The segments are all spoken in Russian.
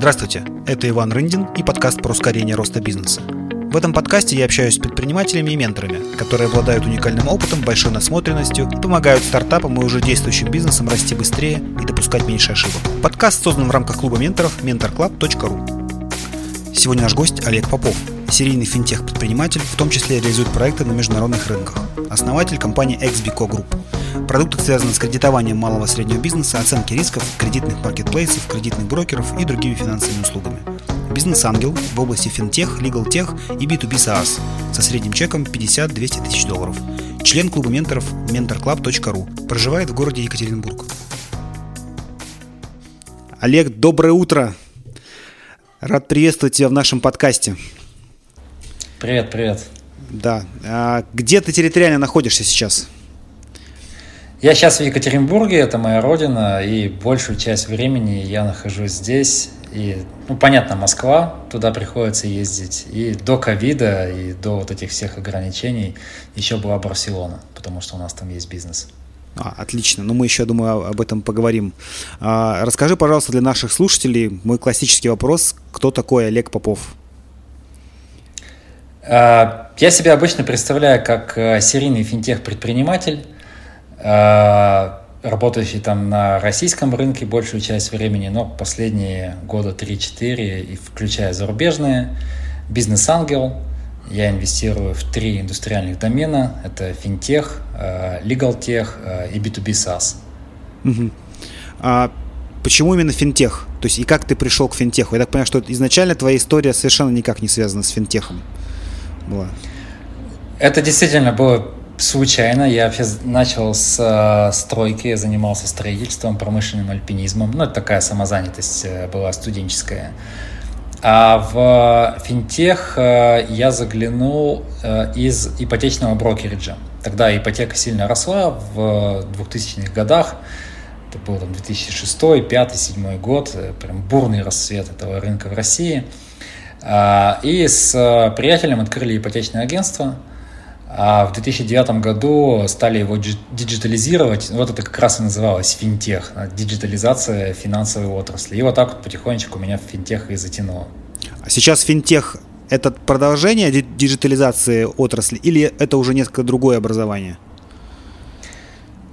Здравствуйте, это Иван Рындин и подкаст про ускорение роста бизнеса. В этом подкасте я общаюсь с предпринимателями и менторами, которые обладают уникальным опытом, большой насмотренностью и помогают стартапам и уже действующим бизнесам расти быстрее и допускать меньше ошибок. Подкаст создан в рамках клуба менторов mentorclub.ru. Сегодня наш гость Олег Попов, серийный финтех-предприниматель, в том числе реализует проекты на международных рынках, основатель компании XBCO Group. Продукты связаны с кредитованием малого и среднего бизнеса, оценки рисков, кредитных маркетплейсов, кредитных брокеров и другими финансовыми услугами. Бизнес-ангел в области финтех, легал-тех и B2B SaaS со средним чеком 50-200 тысяч долларов. Член клуба менторов mentorclub.ru. Проживает в городе Екатеринбург. Олег, доброе утро! Рад приветствовать тебя в нашем подкасте. Привет, привет. Да. А где ты территориально находишься сейчас? Я сейчас в Екатеринбурге, это моя родина, и большую часть времени я нахожусь здесь. И, ну, понятно, Москва, туда приходится ездить. И до ковида, и до вот этих всех ограничений еще была Барселона, потому что у нас там есть бизнес. А, отлично. Ну, мы еще, думаю, об этом поговорим. А, расскажи, пожалуйста, для наших слушателей мой классический вопрос. Кто такой Олег Попов? А, я себя обычно представляю как э, серийный финтех-предприниматель, работающий там на российском рынке большую часть времени, но последние года 3-4, и включая зарубежные, бизнес-ангел. Я инвестирую в три индустриальных домена. Это финтех, легалтех а, и B2B SaaS. Угу. А почему именно финтех? То есть и как ты пришел к финтеху? Я так понимаю, что изначально твоя история совершенно никак не связана с финтехом была. Это действительно было случайно. Я начал с э, стройки, я занимался строительством, промышленным альпинизмом. Ну, это такая самозанятость э, была студенческая. А в финтех э, я заглянул э, из ипотечного брокериджа. Тогда ипотека сильно росла в 2000-х годах. Это был там 2006, 2005, 2007 год. Прям бурный расцвет этого рынка в России. А, и с приятелем открыли ипотечное агентство – а в 2009 году стали его диджитализировать. Вот это как раз и называлось финтех, диджитализация финансовой отрасли. И вот так вот потихонечку меня в финтех и затянуло. А сейчас финтех – это продолжение диджитализации отрасли или это уже несколько другое образование?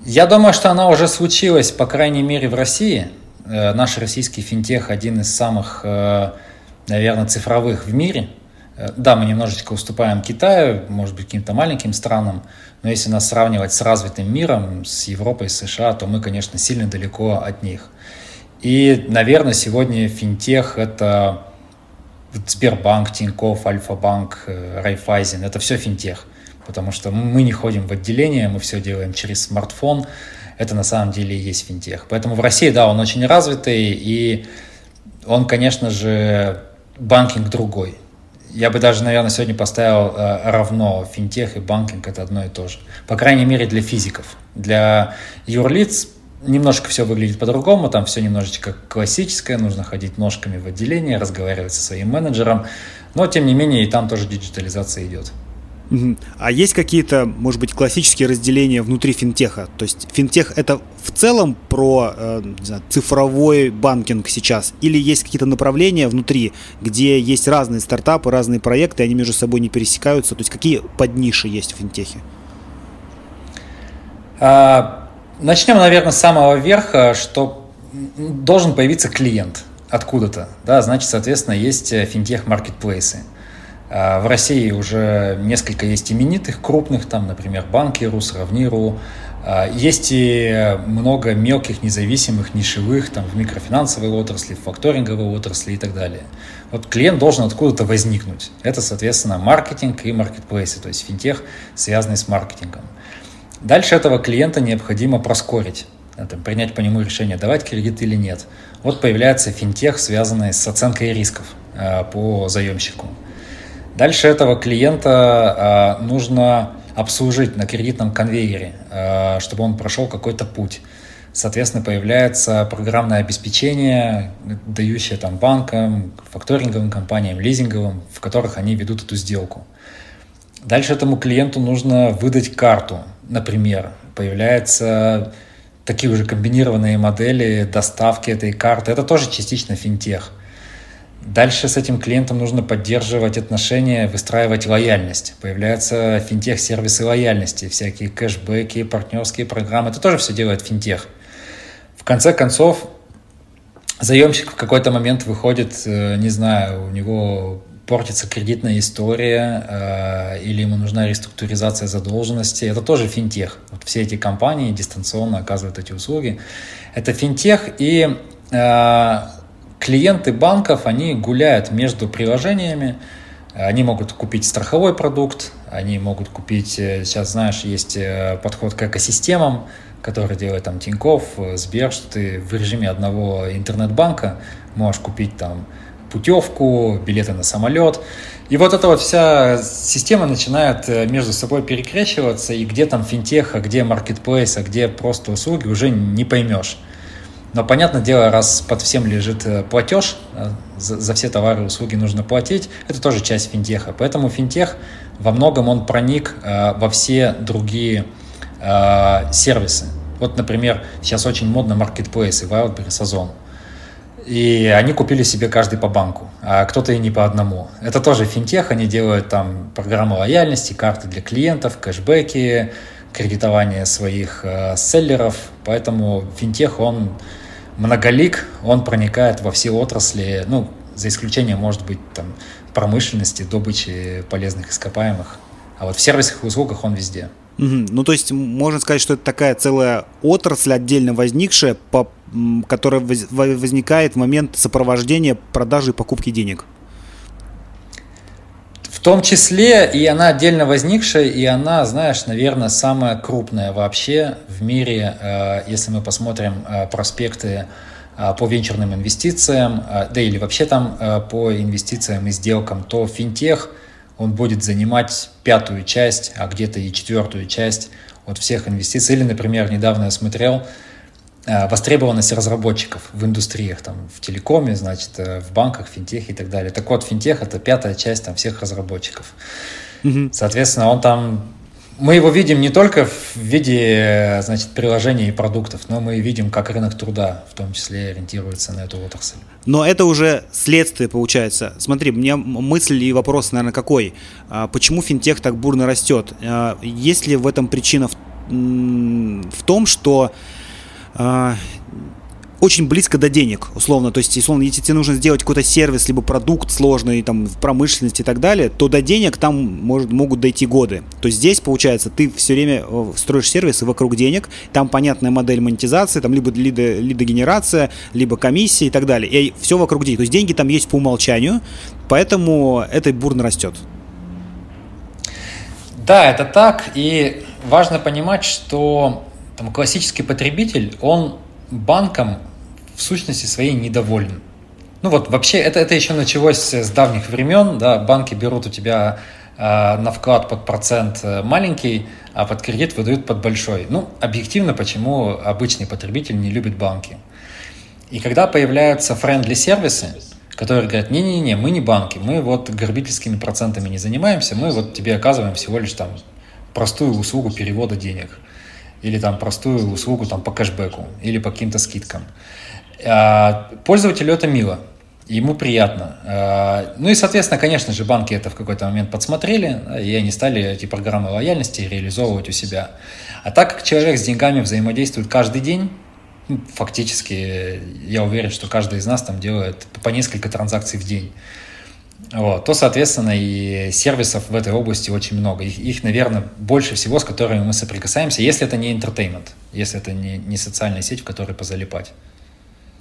Я думаю, что она уже случилась, по крайней мере, в России. Э, наш российский финтех один из самых, э, наверное, цифровых в мире – да, мы немножечко уступаем Китаю, может быть, каким-то маленьким странам, но если нас сравнивать с развитым миром, с Европой, с США, то мы, конечно, сильно далеко от них. И, наверное, сегодня финтех – это Сбербанк, Тинькофф, Альфа-банк, э, Райфайзен – это все финтех. Потому что мы не ходим в отделение, мы все делаем через смартфон. Это на самом деле и есть финтех. Поэтому в России, да, он очень развитый, и он, конечно же, банкинг другой я бы даже, наверное, сегодня поставил э, равно финтех и банкинг это одно и то же. По крайней мере, для физиков. Для юрлиц немножко все выглядит по-другому, там все немножечко классическое, нужно ходить ножками в отделение, разговаривать со своим менеджером, но тем не менее и там тоже диджитализация идет. А есть какие-то, может быть, классические разделения внутри финтеха? То есть финтех это в целом про э, знаю, цифровой банкинг сейчас? Или есть какие-то направления внутри, где есть разные стартапы, разные проекты, они между собой не пересекаются? То есть какие подниши есть в финтехе? А, начнем, наверное, с самого верха, что должен появиться клиент откуда-то. Да, значит, соответственно, есть э, финтех-маркетплейсы. А, в России уже несколько есть именитых, крупных, там, например, Банкиру, Сравниру. А, есть и много мелких, независимых, нишевых, там, в микрофинансовой отрасли, в факторинговой отрасли и так далее. Вот клиент должен откуда-то возникнуть. Это, соответственно, маркетинг и маркетплейсы, то есть финтех, связанный с маркетингом. Дальше этого клиента необходимо проскорить, там, принять по нему решение, давать кредит или нет. Вот появляется финтех, связанный с оценкой рисков а, по заемщику. Дальше этого клиента э, нужно обслужить на кредитном конвейере, э, чтобы он прошел какой-то путь. Соответственно, появляется программное обеспечение, дающее там банкам, факторинговым компаниям, лизинговым, в которых они ведут эту сделку. Дальше этому клиенту нужно выдать карту, например. Появляются такие уже комбинированные модели доставки этой карты. Это тоже частично финтех. Дальше с этим клиентом нужно поддерживать отношения, выстраивать лояльность. Появляются финтех-сервисы лояльности, всякие кэшбэки, партнерские программы. Это тоже все делает финтех. В конце концов, заемщик в какой-то момент выходит, э, не знаю, у него портится кредитная история э, или ему нужна реструктуризация задолженности. Это тоже финтех. Вот все эти компании дистанционно оказывают эти услуги. Это финтех и э, клиенты банков, они гуляют между приложениями, они могут купить страховой продукт, они могут купить, э, сейчас знаешь, есть э, подход к экосистемам, который делает там Тиньков, э, Сбер, что ты в режиме одного интернет-банка можешь купить там путевку, билеты на самолет. И вот эта вот вся система начинает между собой перекрещиваться, и где там финтех, а где маркетплейс, а где просто услуги, уже не поймешь. Но, понятное дело, раз под всем лежит э, платеж, э, за, за все товары и услуги нужно платить, это тоже часть финтеха. Поэтому финтех во многом он проник э, во все другие э, сервисы. Вот, например, сейчас очень модно маркетплейсы, Wildberries, Озон. И они купили себе каждый по банку, а кто-то и не по одному. Это тоже финтех, они делают там программы лояльности, карты для клиентов, кэшбэки, кредитование своих э, селлеров. Поэтому финтех, он многолик, он проникает во все отрасли, ну, за исключением, может быть, там, промышленности, добычи полезных ископаемых. А вот в сервисах и услугах он везде. Угу. Ну, то есть можно сказать, что это такая целая отрасль отдельно возникшая, по, которая возникает в момент сопровождения продажи и покупки денег. Том числе и она отдельно возникшая, и она, знаешь, наверное, самая крупная вообще в мире, э, если мы посмотрим э, проспекты э, по венчурным инвестициям, да или вообще там по инвестициям и сделкам, то финтех, он будет занимать пятую часть, а где-то и четвертую часть от всех инвестиций. Или, например, недавно я смотрел, востребованность разработчиков в индустриях, там, в телекоме, значит, э, в банках, финтехе и так далее. Так вот, финтех – это пятая часть там, всех разработчиков. Угу. Соответственно, он там мы его видим не только в виде значит, приложений и продуктов, но мы видим, как рынок труда в том числе ориентируется на эту отрасль. Но это уже следствие получается. Смотри, мне мысль и вопрос, наверное, какой? А почему финтех так бурно растет? А есть ли в этом причина в, в том, что очень близко до денег, условно. То есть, условно, если тебе нужно сделать какой-то сервис, либо продукт сложный, там, в промышленности и так далее, то до денег там может, могут дойти годы. То есть здесь, получается, ты все время э, строишь сервисы вокруг денег, там понятная модель монетизации, там либо лидо, лидогенерация, либо комиссия и так далее. И все вокруг денег. То есть деньги там есть по умолчанию, поэтому это бурно растет. Да, это так. И важно понимать, что там классический потребитель, он банком в сущности своей недоволен. Ну вот вообще это, это еще началось с давних времен, да, банки берут у тебя э, на вклад под процент э, маленький, а под кредит выдают под большой. Ну, объективно, почему обычный потребитель не любит банки. И когда появляются френдли сервисы, которые говорят, не-не-не, мы не банки, мы вот горбительскими процентами не занимаемся, мы вот тебе оказываем всего лишь там простую услугу перевода денег или там простую услугу там по кэшбэку или по каким-то скидкам. А, пользователю это мило, ему приятно. А, ну и, соответственно, конечно же, банки это в какой-то момент подсмотрели, и они стали эти программы лояльности реализовывать у себя. А так как человек с деньгами взаимодействует каждый день, ну, фактически, я уверен, что каждый из нас там делает по несколько транзакций в день вот, то, соответственно, и сервисов в этой области очень много. Их, их, наверное, больше всего, с которыми мы соприкасаемся, если это не entertainment, если это не, не социальная сеть, в которой позалипать.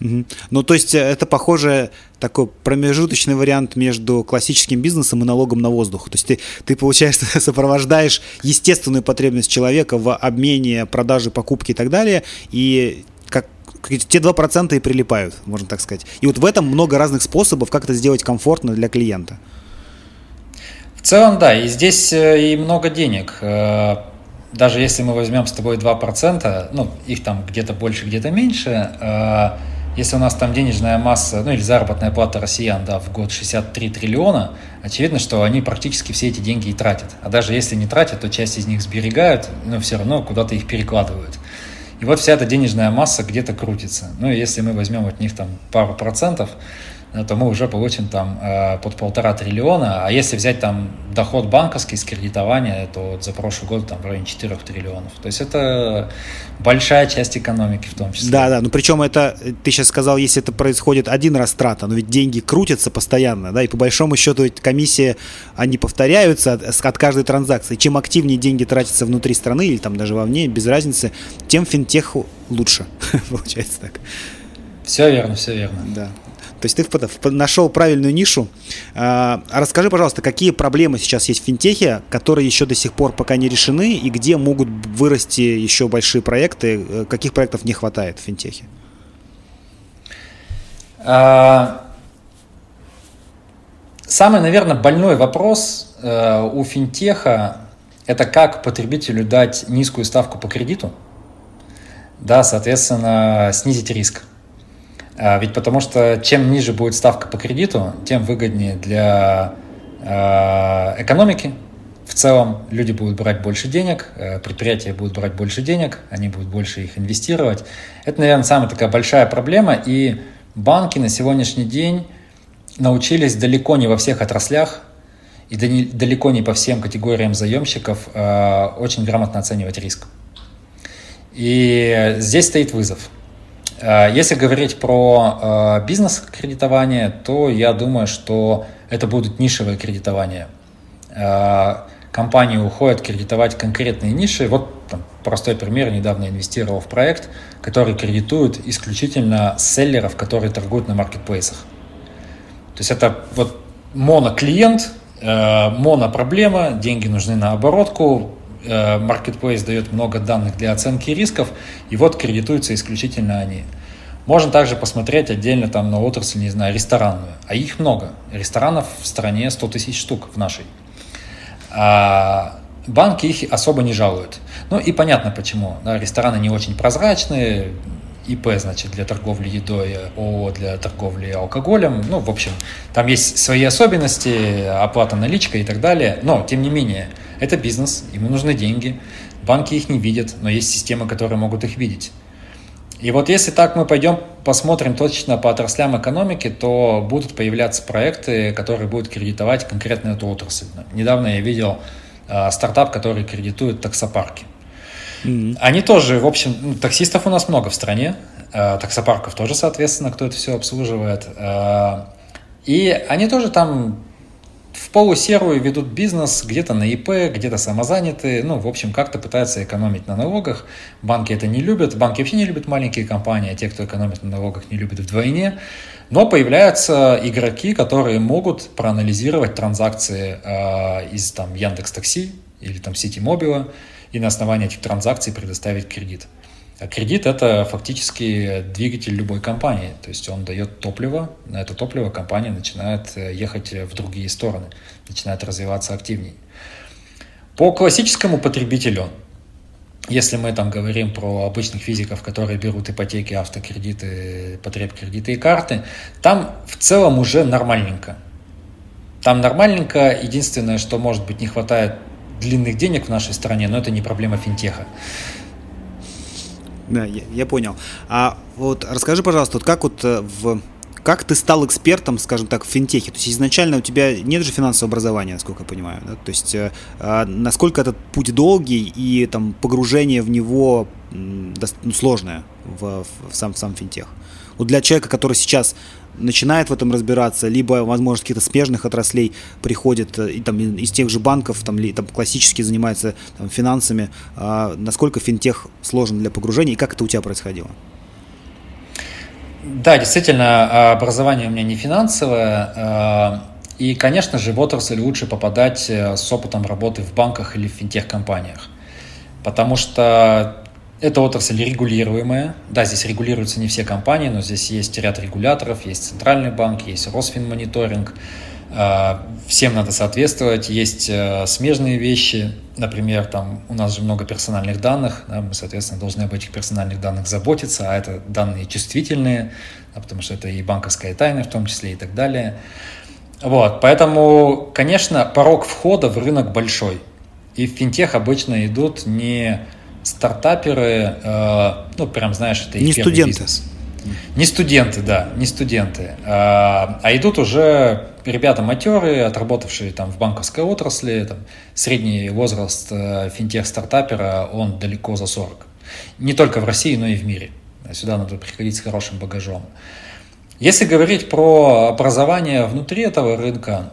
Угу. Ну, то есть э, это, похоже, такой промежуточный вариант между классическим бизнесом и налогом на воздух. То есть ты, ты получаешь, сопровождаешь естественную потребность человека в обмене, продаже, покупке и так далее, и те 2% и прилипают, можно так сказать. И вот в этом много разных способов, как это сделать комфортно для клиента. В целом, да, и здесь э, и много денег. Э, даже если мы возьмем с тобой 2%, ну, их там где-то больше, где-то меньше, э, если у нас там денежная масса, ну или заработная плата россиян, да, в год 63 триллиона, очевидно, что они практически все эти деньги и тратят. А даже если не тратят, то часть из них сберегают, но все равно куда-то их перекладывают. И вот вся эта денежная масса где-то крутится. Ну, и если мы возьмем от них там пару процентов, то мы уже получим там э, под полтора триллиона. А если взять там доход банковский с кредитования, то вот за прошлый год там в районе 4 триллионов. То есть это большая часть экономики в том числе. Да, да, ну причем это, ты сейчас сказал, если это происходит один раз трата, но ведь деньги крутятся постоянно, да, и по большому счету ведь комиссии, они повторяются от, от каждой транзакции. Чем активнее деньги тратятся внутри страны или там даже вовне, без разницы, тем финтеху лучше, получается так. Все верно, все верно. Да. То есть ты нашел правильную нишу. А расскажи, пожалуйста, какие проблемы сейчас есть в финтехе, которые еще до сих пор пока не решены, и где могут вырасти еще большие проекты, э, каких проектов не хватает в финтехе? А, самый, наверное, больной вопрос э, у финтеха – это как потребителю дать низкую ставку по кредиту, да, соответственно, снизить риск. А, ведь потому что чем ниже будет ставка по кредиту, тем выгоднее для а, экономики. В целом люди будут брать больше денег, э, предприятия будут брать больше денег, они будут больше их инвестировать. Это, наверное, самая такая большая проблема. И банки на сегодняшний день научились далеко не во всех отраслях и далеко не по всем категориям заемщиков э, очень грамотно оценивать риск. И здесь стоит вызов – если говорить про э, бизнес-кредитование, то я думаю, что это будут нишевые кредитования. Э, компании уходят кредитовать конкретные ниши. Вот там, простой пример. Недавно инвестировал в проект, который кредитует исключительно селлеров, которые торгуют на маркетплейсах. То есть это вот моноклиент, монопроблема, деньги нужны на оборотку, Э, Marketplace дает много данных для оценки рисков, и вот кредитуются исключительно они. Можно также посмотреть отдельно там на отрасль, не знаю, ресторанную. А их много. Ресторанов в стране 100 тысяч штук в нашей. А банки их особо не жалуют. Ну и понятно почему. Да, рестораны не очень прозрачные, ИП, значит, для торговли едой, ООО для торговли алкоголем. Ну, в общем, там есть свои особенности, оплата наличкой и так далее. Но, тем не менее, это бизнес, ему нужны деньги. Банки их не видят, но есть системы, которые могут их видеть. И вот если так мы пойдем, посмотрим точно по отраслям экономики, то будут появляться проекты, которые будут кредитовать конкретно эту отрасль. Недавно я видел э, стартап, который кредитует таксопарки. Mm-hmm. Они тоже, в общем, ну, таксистов у нас много в стране, э, таксопарков тоже, соответственно, кто это все обслуживает. Э, и они тоже там в полусерую ведут бизнес где-то на ИП, где-то самозанятые, ну, в общем, как-то пытаются экономить на налогах. Банки это не любят, банки вообще не любят маленькие компании, а те, кто экономит на налогах, не любят вдвойне. Но появляются игроки, которые могут проанализировать транзакции э, из там Яндекс Такси или там Сити Мобила и на основании этих транзакций предоставить кредит. А кредит – это фактически двигатель любой компании. То есть он дает топливо, на это топливо компания начинает э, ехать в другие стороны, начинает развиваться активнее. По классическому потребителю, если мы там говорим про обычных физиков, которые берут ипотеки, автокредиты, потреб-кредиты и карты, там в целом уже нормальненько. Там нормальненько. Единственное, что, может быть, не хватает длинных денег в нашей стране, но это не проблема финтеха. Да, я, я понял. А вот расскажи, пожалуйста, вот как вот э, в как ты стал экспертом, скажем так, в финтехе? То есть изначально у тебя нет же финансового образования, насколько я понимаю. Да? То есть э, а насколько этот путь долгий и там погружение в него ну, сложное в, в, сам, в сам финтех? Вот для человека, который сейчас начинает в этом разбираться, либо, возможно, каких-то смежных отраслей приходит э, и, там, из тех же банков, там, ли, там, классически занимается там, финансами. А насколько финтех сложен для погружения и как это у тебя происходило? Да, действительно, образование у меня не финансовое. А, и, конечно же, в отрасль лучше попадать э, с опытом работы в банках или в финтех-компаниях. Потому что это отрасль регулируемая. Да, здесь регулируются не все компании, но здесь есть ряд регуляторов, есть Центральный банк, есть Росфинмониторинг. А, всем надо соответствовать. Есть э, смежные вещи. Например, там у нас же много персональных данных. Да, мы, соответственно, должны об этих персональных данных заботиться, а это данные чувствительные, да, потому что это и банковская тайна в том числе и так далее. Вот, поэтому, конечно, порог входа в рынок большой. И в финтех обычно идут не стартаперы, э, ну, прям, знаешь, это их не студенты. бизнес. Не студенты, да, не студенты. А, а идут уже ребята матерые, отработавшие там в банковской отрасли, там, средний возраст э, финтех-стартапера, он далеко за 40. Не только в России, но и в мире. Сюда надо приходить с хорошим багажом. Если говорить про образование внутри этого рынка,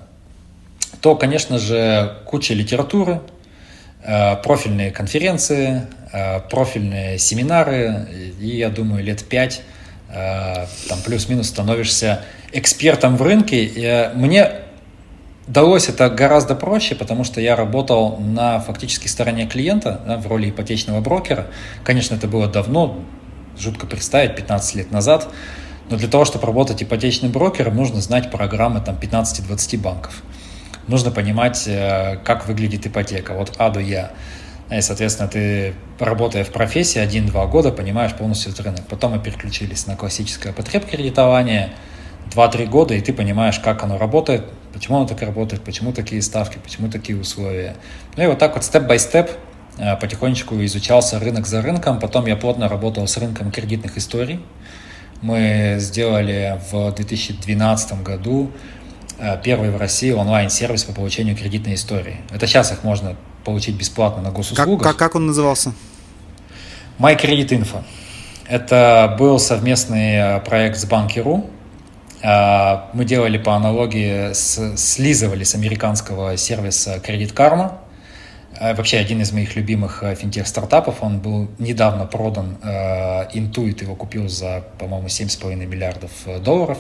то, конечно же, куча литературы, профильные конференции, э, профильные семинары, и я думаю, лет пять э, там плюс-минус становишься экспертом в рынке. И мне далось это гораздо проще, потому что я работал на фактически стороне клиента да, в роли ипотечного брокера. Конечно, это было давно, жутко представить, 15 лет назад. Но для того, чтобы работать ипотечным брокером, нужно знать программы там, 15-20 банков. Нужно понимать, э, как выглядит ипотека от А до Я. И, соответственно, ты, работая в профессии один-два года, понимаешь полностью этот рынок. Потом мы переключились на классическое потребкредитование. Два-три года, и ты понимаешь, как оно работает, почему оно так работает, почему такие ставки, почему такие условия. Ну и вот так вот степ-бай-степ потихонечку изучался рынок за рынком. Потом я плотно работал с рынком кредитных историй. Мы сделали в 2012 году э, первый в России онлайн-сервис по получению кредитной истории. Это сейчас их можно получить бесплатно на госуслугах. Как, как, как он назывался? My Credit Info. Это был совместный э, проект с Банки.ру. Э, мы делали по аналогии, с, слизывали с американского сервиса Credit Karma. А, вообще один из моих любимых э, финтех-стартапов, он был недавно продан, э, Intuit его купил за, по-моему, 7,5 миллиардов э, долларов,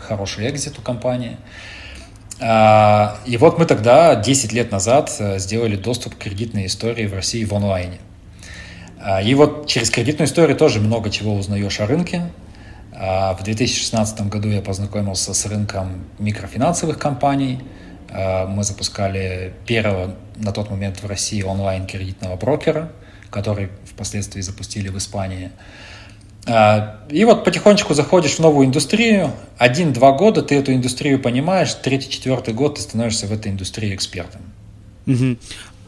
хороший экзит у компании. А, и вот мы тогда, 10 лет назад, сделали доступ к кредитной истории в России в онлайне. А, и вот через кредитную историю тоже много чего узнаешь о рынке. В 2016 году я познакомился с рынком микрофинансовых компаний – мы запускали первого на тот момент в России онлайн-кредитного брокера, который впоследствии запустили в Испании. Э, и вот потихонечку заходишь в новую индустрию, один-два года ты эту индустрию понимаешь, третий-четвертый год ты становишься в этой индустрии экспертом. Угу.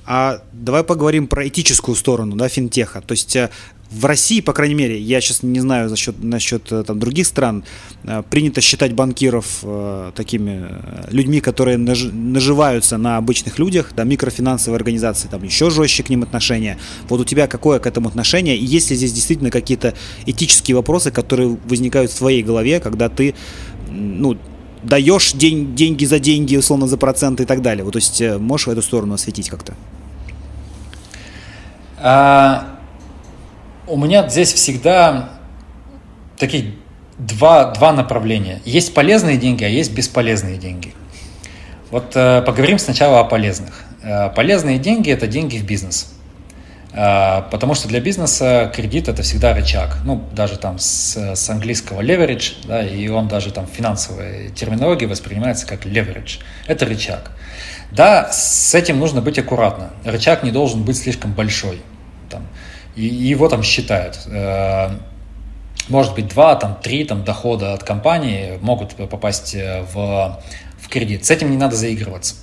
А давай поговорим про этическую сторону да, финтеха. То есть э, в России, по крайней мере, я сейчас не знаю за счет, насчет э, там, других стран, э, принято считать банкиров э, такими э, людьми, которые наж, наживаются на обычных людях, да, микрофинансовые организации, там еще жестче к ним отношения. Вот у тебя какое к этому отношение? И есть ли здесь действительно какие-то этические вопросы, которые возникают в твоей голове, когда ты, ну, даешь день, деньги за деньги, условно, за проценты и так далее. Вот, то есть можешь в эту сторону осветить как-то? А, у меня здесь всегда такие два, два направления. Есть полезные деньги, а есть бесполезные деньги. Вот э, поговорим сначала о полезных. Э, полезные деньги – это деньги в бизнес. Э, потому что для бизнеса кредит – это всегда рычаг. Ну, даже там с, с английского leverage, да, и он даже там в финансовой терминологии воспринимается как leverage. Это рычаг. Да, с этим нужно быть аккуратно. Рычаг не должен быть слишком большой. Там, и его там считают. Э, может быть, два, там, три там, дохода от компании могут попасть э, в, в кредит. С этим не надо заигрываться.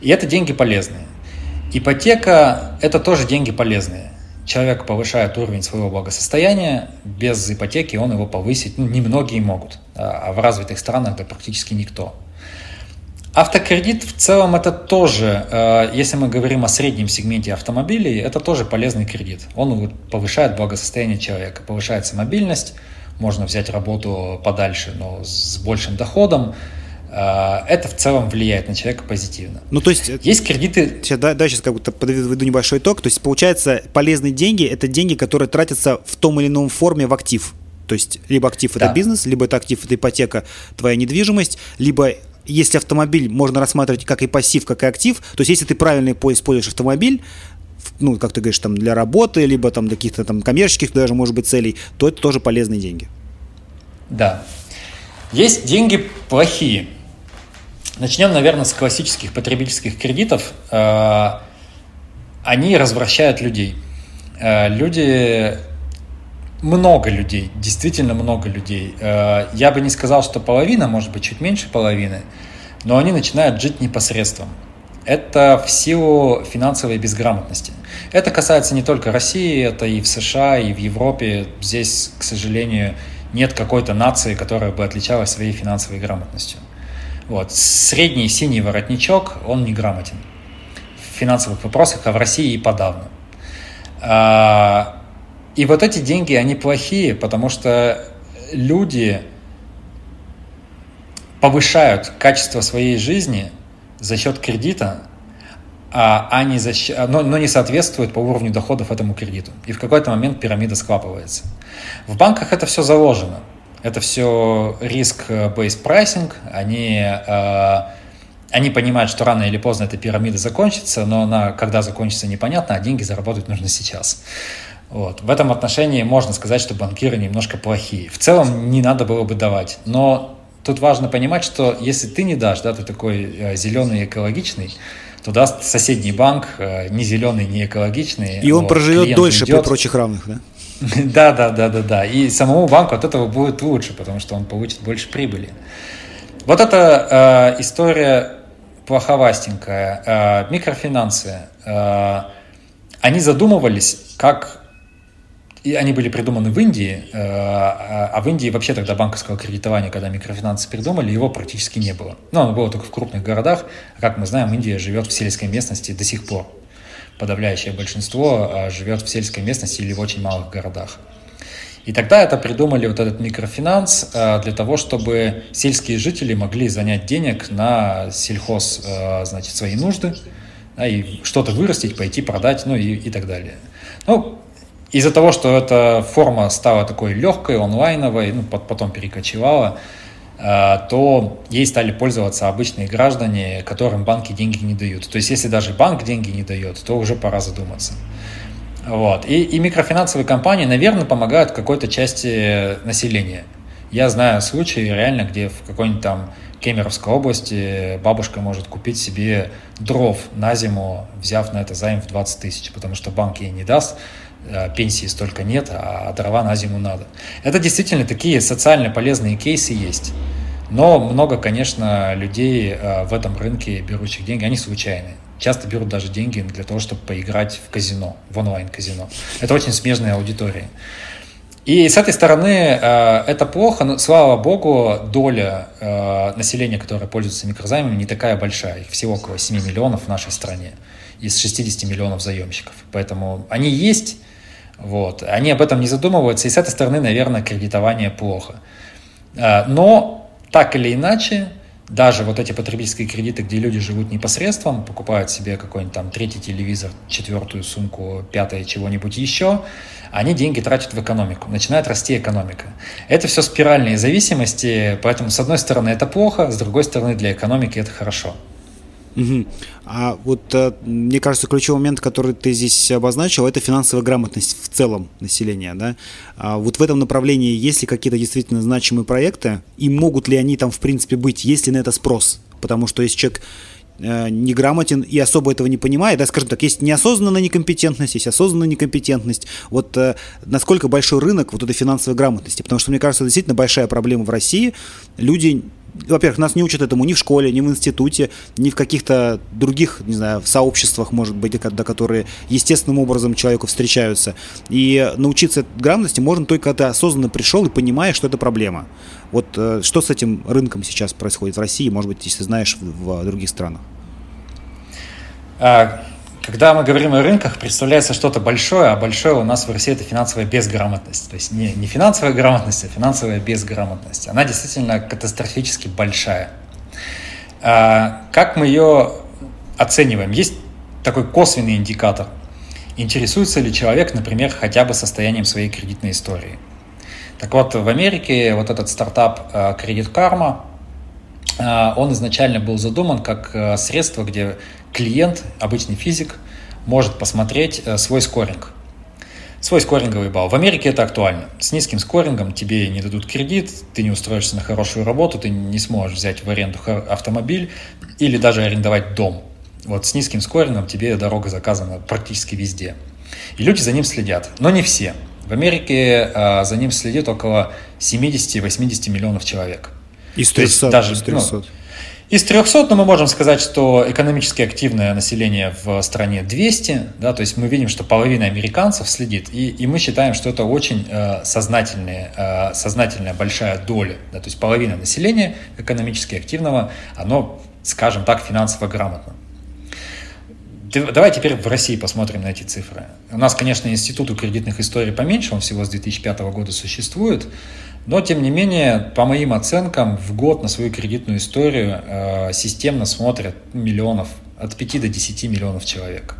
И это деньги полезные. Ипотека – это тоже деньги полезные. Человек повышает уровень своего благосостояния, без ипотеки он его повысить, ну, немногие могут, а в развитых странах да практически никто. Автокредит в целом это тоже, э, если мы говорим о среднем сегменте автомобилей, это тоже полезный кредит. Он повышает благосостояние человека, повышается мобильность, можно взять работу подальше, но с большим доходом. Э, это в целом влияет на человека позитивно. Ну, то есть... Э, есть кредиты... Сейчас, да, да, сейчас как будто подведу небольшой итог. То есть, получается, полезные деньги – это деньги, которые тратятся в том или ином форме в актив. То есть, либо актив да. – это бизнес, либо это актив – это ипотека, твоя недвижимость, либо если автомобиль можно рассматривать как и пассив, как и актив, то есть если ты правильно используешь автомобиль, ну, как ты говоришь, там для работы, либо там для каких-то там коммерческих даже, может быть, целей, то это тоже полезные деньги. Да. Есть деньги плохие. Начнем, наверное, с классических потребительских кредитов. Э, они развращают людей. Э, люди много людей, действительно много людей. Э, я бы не сказал, что половина, может быть, чуть меньше половины, но они начинают жить непосредством. Это в силу финансовой безграмотности. Это касается не только России, это и в США, и в Европе. Здесь, к сожалению, нет какой-то нации, которая бы отличалась своей финансовой грамотностью. Вот. Средний синий воротничок, он не грамотен в финансовых вопросах, а в России и подавно. И вот эти деньги, они плохие, потому что люди повышают качество своей жизни за счет кредита, а, а не за но, но не соответствует по уровню доходов этому кредиту. И в какой-то момент пирамида склапывается. В банках это все заложено. Это все риск-based pricing. Они, э, они понимают, что рано или поздно эта пирамида закончится, но она, когда закончится, непонятно, а деньги заработать нужно сейчас. Вот. В этом отношении можно сказать, что банкиры немножко плохие. В целом не надо было бы давать. Но тут важно понимать, что если ты не дашь, да, ты такой э, зеленый и экологичный, то даст соседний банк, э, не зеленый, не экологичный. И он вот, проживет дольше идет. при прочих равных, да? Да, да, да, да, да. И самому банку от этого будет лучше, потому что он получит больше прибыли. Вот эта э, история плоховастенькая. Э, микрофинансы. Э, они задумывались, как и они были придуманы в Индии, э, а в Индии вообще тогда банковского кредитования, когда микрофинансы придумали, его практически не было. Но оно было только в крупных городах. Как мы знаем, Индия живет в сельской местности до сих пор. Подавляющее большинство э, живет в сельской местности или в очень малых городах. И тогда это придумали вот этот микрофинанс э, для того, чтобы сельские жители могли занять денег на сельхоз, значит, свои нужды, да, и что-то вырастить, пойти продать, ну и, и так далее. Ну, из-за того, что эта форма стала такой легкой, онлайновой, ну, потом перекочевала, э, то ей стали пользоваться обычные граждане, которым банки деньги не дают. То есть, если даже банк деньги не дает, то уже пора задуматься. Вот. И, и микрофинансовые компании, наверное, помогают какой-то части населения. Я знаю случаи реально, где в какой-нибудь там Кемеровской области бабушка может купить себе дров на зиму, взяв на это займ в 20 тысяч, потому что банк ей не даст, пенсии столько нет, а дрова на зиму надо. Это действительно такие социально полезные кейсы есть. Но много, конечно, людей э, в этом рынке берущих деньги, они случайные. Часто берут даже деньги для того, чтобы поиграть в казино, в онлайн-казино. Это очень смежная аудитория. И с этой стороны э, это плохо, но, слава богу, доля населения, которое пользуется микрозаймами, не такая большая. Их всего около 7 миллионов в нашей стране из 60 миллионов заемщиков. Поэтому они есть, вот. Они об этом не задумываются, и с этой стороны, наверное, кредитование плохо. А, но так или иначе, даже вот эти потребительские кредиты, где люди живут непосредством, покупают себе какой-нибудь там третий телевизор, четвертую сумку, пятое чего-нибудь еще, они деньги тратят в экономику, начинает расти экономика. Это все спиральные зависимости, поэтому с одной стороны это плохо, с другой стороны для экономики это хорошо. Угу. А вот э, мне кажется, ключевой момент, который ты здесь обозначил, это финансовая грамотность в целом населения. Да? А вот в этом направлении есть ли какие-то действительно значимые проекты, и могут ли они там в принципе быть, есть ли на это спрос? Потому что если человек э, неграмотен и особо этого не понимает, да, скажем так, есть неосознанная некомпетентность, есть осознанная некомпетентность. Вот э, насколько большой рынок вот этой финансовой грамотности? Потому что, мне кажется, действительно большая проблема в России. Люди во-первых, нас не учат этому ни в школе, ни в институте, ни в каких-то других, не знаю, сообществах, может быть, до которые естественным образом человеку встречаются. И научиться грамотности можно только, когда осознанно пришел и понимаешь, что это проблема. Вот э, что с этим рынком сейчас происходит в России, может быть, если знаешь, в, в других странах? А, когда мы говорим о рынках, представляется что-то большое, а большое у нас в России это финансовая безграмотность. То есть не, не финансовая грамотность, а финансовая безграмотность. Она действительно катастрофически большая. А, как мы ее оцениваем? Есть такой косвенный индикатор. Интересуется ли человек, например, хотя бы состоянием своей кредитной истории? Так вот, в Америке вот этот стартап Credit Karma, он изначально был задуман как э, средство, где клиент, обычный физик, может посмотреть э, свой скоринг. Свой скоринговый балл. В Америке это актуально. С низким скорингом тебе не дадут кредит, ты не устроишься на хорошую работу, ты не сможешь взять в аренду автомобиль или даже арендовать дом. Вот с низким скорингом тебе дорога заказана практически везде. И люди за ним следят, но не все. В Америке э, за ним следит около 70-80 миллионов человек. Из 300. даже, из 300. Ну, Из 300, ну, мы можем сказать, что экономически активное население в стране 200, да, то есть мы видим, что половина американцев следит, и, и мы считаем, что это очень э, сознательная, э, сознательная большая доля, да, то есть половина населения экономически активного, оно, скажем так, финансово грамотно. Давай теперь в России посмотрим на эти цифры. У нас, конечно, институту кредитных историй поменьше, он всего с 2005 года существует, но, тем не менее, по моим оценкам, в год на свою кредитную историю э, системно смотрят миллионов, от 5 до 10 миллионов человек.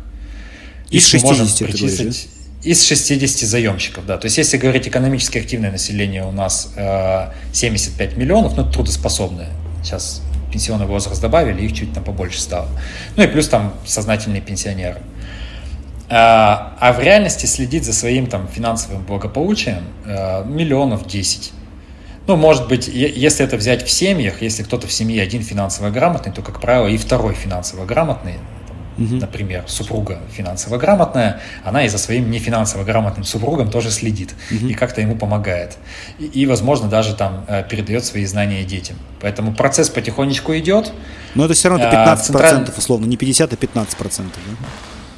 Из 60, причислить, Из 60 заемщиков, да. То есть, если говорить экономически активное население у нас э, 75 миллионов, ну, трудоспособное. Сейчас пенсионный возраст добавили, их чуть там побольше стало. Ну и плюс там сознательные пенсионеры. А, а в реальности следить за своим там финансовым благополучием э, миллионов 10. Ну, может быть, если это взять в семьях, если кто-то в семье один финансово грамотный, то, как правило, и второй финансово грамотный, угу. например, супруга финансово грамотная, она и за своим не финансово грамотным супругом тоже следит угу. и как-то ему помогает. И, и, возможно, даже там э, передает свои знания детям. Поэтому процесс потихонечку идет. Но это все равно 15%, а, централь... условно, не 50, а 15%. Да,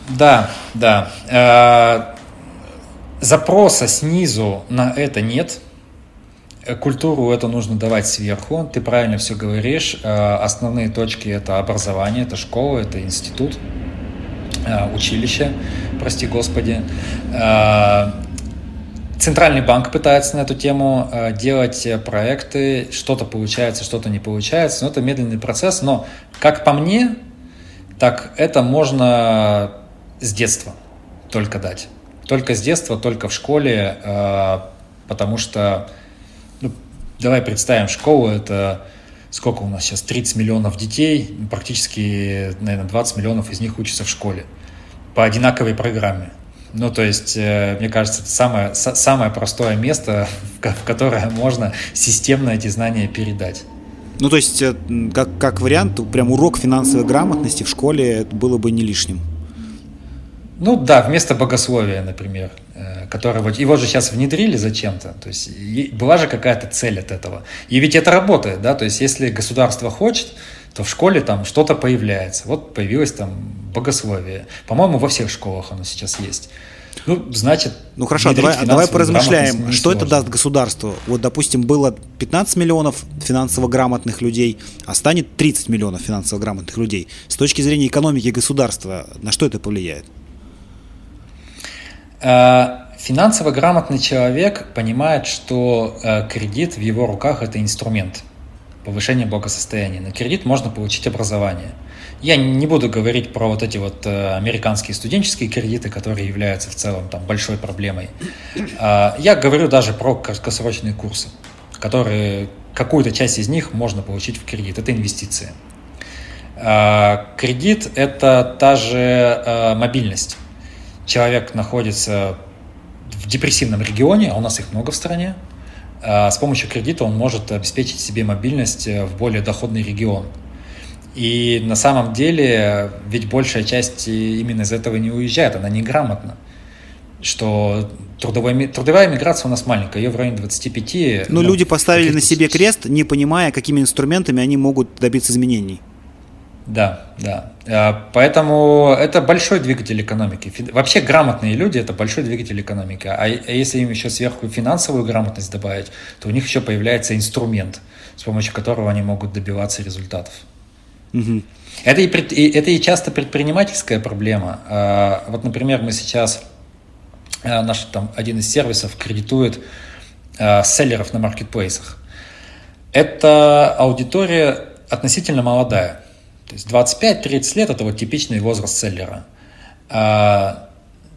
да. да. Запроса снизу на это нет Э, культуру это нужно давать сверху. Ты правильно все говоришь. Э, основные точки это образование, это школа, это институт, э, училище, прости господи. Центральный банк пытается на эту тему делать проекты, что-то получается, что-то не получается, но это медленный процесс, но как по мне, так это можно с детства только дать. Только с детства, только в школе, потому что Давай представим, школу это сколько у нас сейчас, 30 миллионов детей, практически, наверное, 20 миллионов из них учатся в школе по одинаковой программе. Ну, то есть, э, мне кажется, это самое, самое простое место, в которое можно системно эти знания передать. Ну, то есть, э, как, как вариант, прям урок финансовой грамотности в школе было бы не лишним. Ну да, вместо богословия, например, э, которое вот его же сейчас внедрили зачем-то. То есть была же какая-то цель от этого. И ведь это работает, да, то есть если государство хочет, то в школе там что-то появляется. Вот появилось там богословие. По-моему, во всех школах оно сейчас есть. Ну, значит, ну хорошо, давай, давай поразмышляем, что это даст государству. Вот, допустим, было 15 миллионов финансово грамотных людей, а станет 30 миллионов финансово грамотных людей. С точки зрения экономики государства, на что это повлияет? Э, финансово грамотный человек понимает, что э, кредит в его руках – это инструмент повышения благосостояния. На кредит можно получить образование. Я не буду говорить про вот эти вот э, американские студенческие кредиты, которые являются в целом там большой проблемой. Я говорю даже про краткосрочные курсы, которые какую-то часть из них можно получить в кредит. Это инвестиции. Кредит – это та же мобильность человек находится в депрессивном регионе, а у нас их много в стране, а с помощью кредита он может обеспечить себе мобильность э, в более доходный регион. И на самом деле, ведь большая часть именно из этого не уезжает, она неграмотна. Что трудовая, трудовая миграция у нас маленькая, ее в районе 25. Но ну, люди поставили на себе крест, не понимая, какими инструментами они могут добиться изменений. Да, да. А, поэтому это большой двигатель экономики. Вообще грамотные люди – это большой двигатель экономики. А, а если им еще сверху финансовую грамотность добавить, то у них еще появляется инструмент, с помощью которого они могут добиваться результатов. Угу. Это, и, это и часто предпринимательская проблема. А, вот, например, мы сейчас, наш там один из сервисов кредитует селлеров на маркетплейсах. Это аудитория относительно молодая – то есть 25-30 лет – это вот типичный возраст селлера. А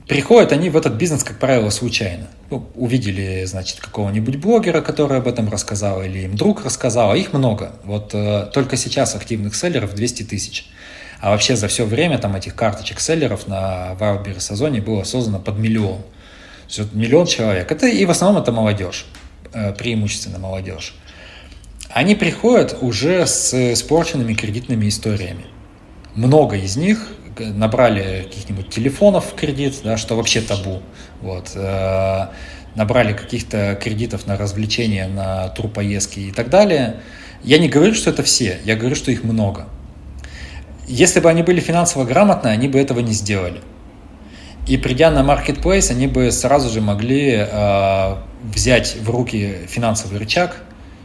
приходят они в этот бизнес, как правило, случайно. Ну, увидели, значит, какого-нибудь блогера, который об этом рассказал, или им друг рассказал, а их много. Вот э, только сейчас активных селлеров 200 тысяч. А вообще за все время там этих карточек селлеров на Wildberries Озоне было создано под миллион. То есть вот миллион человек. Это и в основном это молодежь, э, преимущественно молодежь они приходят уже с испорченными кредитными историями. Много из них набрали каких-нибудь телефонов в кредит, да, что вообще табу. Вот. Э, набрали каких-то кредитов на развлечения, на турпоездки и так далее. Я не говорю, что это все, я говорю, что их много. Если бы они были финансово грамотны, они бы этого не сделали. И придя на marketplace, они бы сразу же могли э, взять в руки финансовый рычаг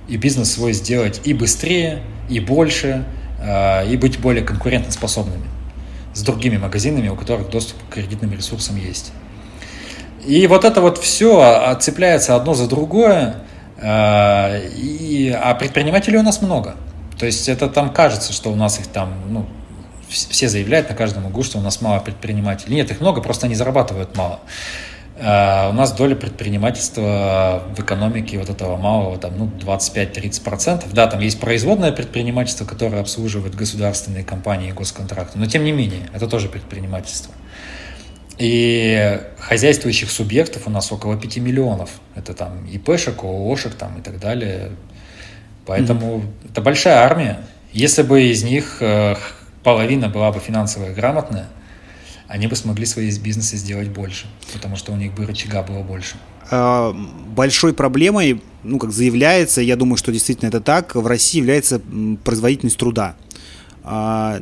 и бизнес свой сделать и быстрее, и больше, э, и быть более конкурентоспособными с другими магазинами, у которых доступ к кредитным ресурсам есть. И вот это вот все цепляется одно за другое, э, и, а предпринимателей у нас много. То есть это там кажется, что у нас их там, ну, все заявляют на каждом углу, что у нас мало предпринимателей. Нет, их много, просто они зарабатывают мало. Uh, у нас доля предпринимательства в экономике вот этого малого там, ну, 25-30%. Да, там есть производное предпринимательство, которое обслуживает государственные компании и госконтракты, но тем не менее, это тоже предпринимательство. И хозяйствующих субъектов у нас около 5 миллионов. Это там ИПшек, ООшек там и так далее. Поэтому mm-hmm. это большая армия. Если бы из них э, половина была бы финансово грамотная, они бы смогли свои бизнесы сделать больше, потому что у них бы рычага было больше. А, большой проблемой, ну, как заявляется, я думаю, что действительно это так, в России является производительность труда. А,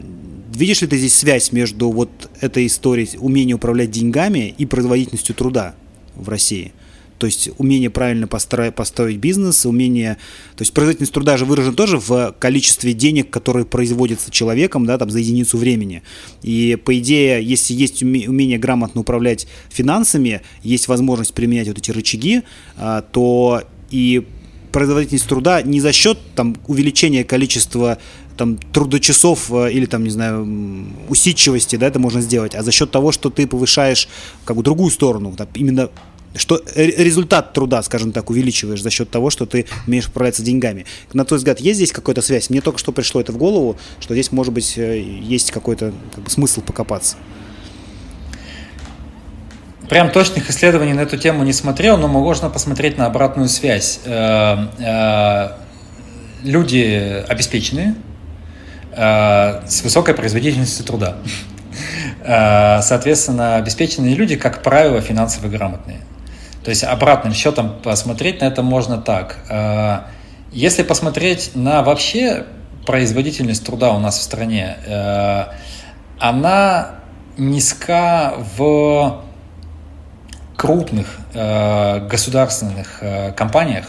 видишь ли ты здесь связь между вот этой историей умения управлять деньгами и производительностью труда в России? То есть умение правильно построить, бизнес, умение... То есть производительность труда же выражена тоже в количестве денег, которые производятся человеком, да, там, за единицу времени. И, по идее, если есть умение грамотно управлять финансами, есть возможность применять вот эти рычаги, а, то и производительность труда не за счет там, увеличения количества там, трудочасов э, или там, не знаю, усидчивости, да, это можно сделать, а за счет того, что ты повышаешь как бы другую сторону, да, именно что результат труда, скажем так, увеличиваешь за счет того, что ты умеешь управляться деньгами. На твой взгляд, есть здесь какая-то связь? Мне только что пришло это в голову, что здесь, может быть, э, есть какой-то как бы, смысл покопаться. Прям точных исследований на эту тему не смотрел, но можно посмотреть на обратную связь. Э, э, люди обеспеченные, с высокой производительностью труда. Соответственно, обеспеченные люди, как правило, финансово грамотные. То есть обратным счетом посмотреть на это можно так. Э, если посмотреть на вообще производительность труда у нас в стране, э, она низка в крупных э, государственных компаниях,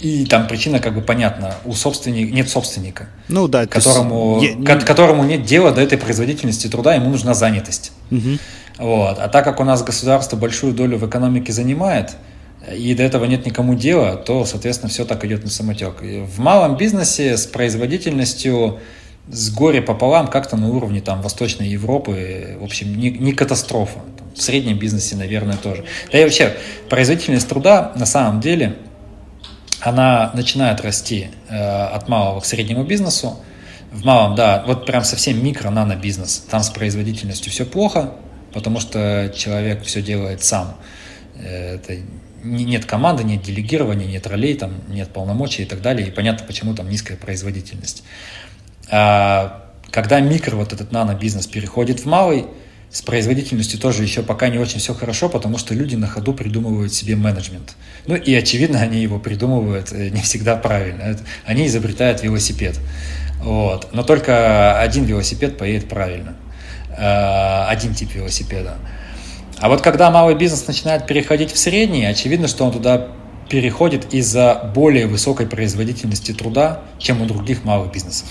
и там причина как бы понятна. У собственника нет собственника. Ну да. Которому, есть... которому нет дела до этой производительности труда, ему нужна занятость. Угу. Вот. А так как у нас государство большую долю в экономике занимает, и до этого нет никому дела, то, соответственно, все так идет на самотек. И в малом бизнесе с производительностью с горе пополам как-то на уровне там Восточной Европы, в общем, не, не катастрофа. В среднем бизнесе, наверное, тоже. Да и вообще, производительность труда на самом деле, она начинает расти э, от малого к среднему бизнесу. В малом, да, вот прям совсем микро-нано бизнес. Там с производительностью все плохо, потому что человек все делает сам. Это нет команды, нет делегирования, нет ролей, там нет полномочий и так далее. И понятно, почему там низкая производительность. А когда микро, вот этот нано-бизнес переходит в малый, с производительностью тоже еще пока не очень все хорошо, потому что люди на ходу придумывают себе менеджмент. Ну и очевидно, они его придумывают э, не всегда правильно. Они изобретают велосипед. Вот. Но только один велосипед поедет правильно. Э, один тип велосипеда. А вот когда малый бизнес начинает переходить в средний, очевидно, что он туда переходит из-за более высокой производительности труда, чем у других малых бизнесов.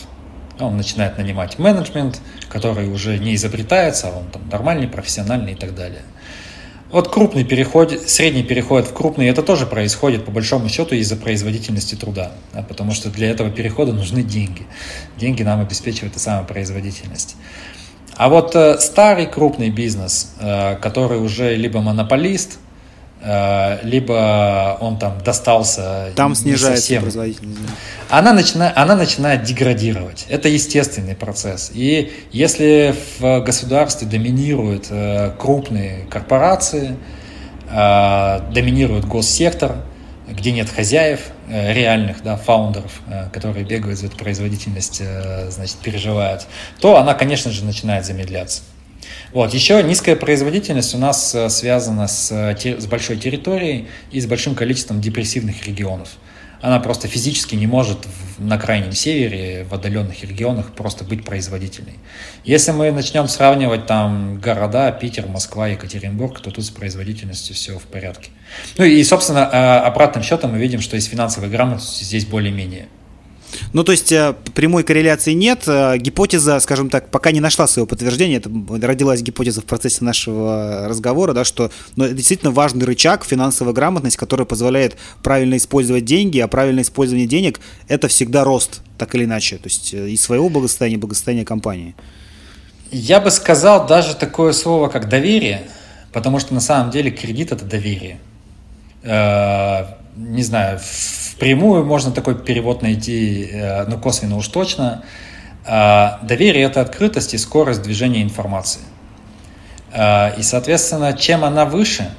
Он начинает нанимать менеджмент, который уже не изобретается, а он там нормальный, профессиональный и так далее. Вот крупный переход, средний переход в крупный, это тоже происходит по большому счету из-за производительности труда, да, потому что для этого перехода нужны деньги. Деньги нам обеспечивают и самая производительность. А вот э, старый крупный бизнес, э, который уже либо монополист, либо он там достался там снижается совсем, производительность. Она начинает, она начинает деградировать. Это естественный процесс. И если в государстве доминируют э, крупные корпорации, э, доминирует госсектор, где нет хозяев э, реальных, да, фаундеров, э, которые бегают за эту производительность, э, значит, переживают, то она, конечно же, начинает замедляться. Вот. Еще низкая производительность у нас э, связана с, с большой территорией и с большим количеством депрессивных регионов. Она просто физически не может на крайнем севере, в отдаленных регионах просто быть производительной. Если мы начнем сравнивать там города, Питер, Москва, Екатеринбург, то тут с производительностью все в порядке. Ну и, собственно, обратным счетом мы видим, что из финансовой грамотности здесь более-менее. Ну, то есть э, прямой корреляции нет. Э, гипотеза, скажем так, пока не нашла своего подтверждения. Это родилась гипотеза в процессе нашего разговора, да, что ну, это действительно важный рычаг, финансовая грамотность, который позволяет правильно использовать деньги, а правильное использование денег – это всегда рост, так или иначе. То есть э, и своего благосостояния, и благосостояния компании. Я бы сказал даже такое слово, как доверие, потому что на самом деле кредит – это доверие. Не знаю, Впрямую можно такой перевод найти, э, но косвенно уж точно. А, доверие – это открытость и скорость движения информации. А, и, соответственно, чем она выше,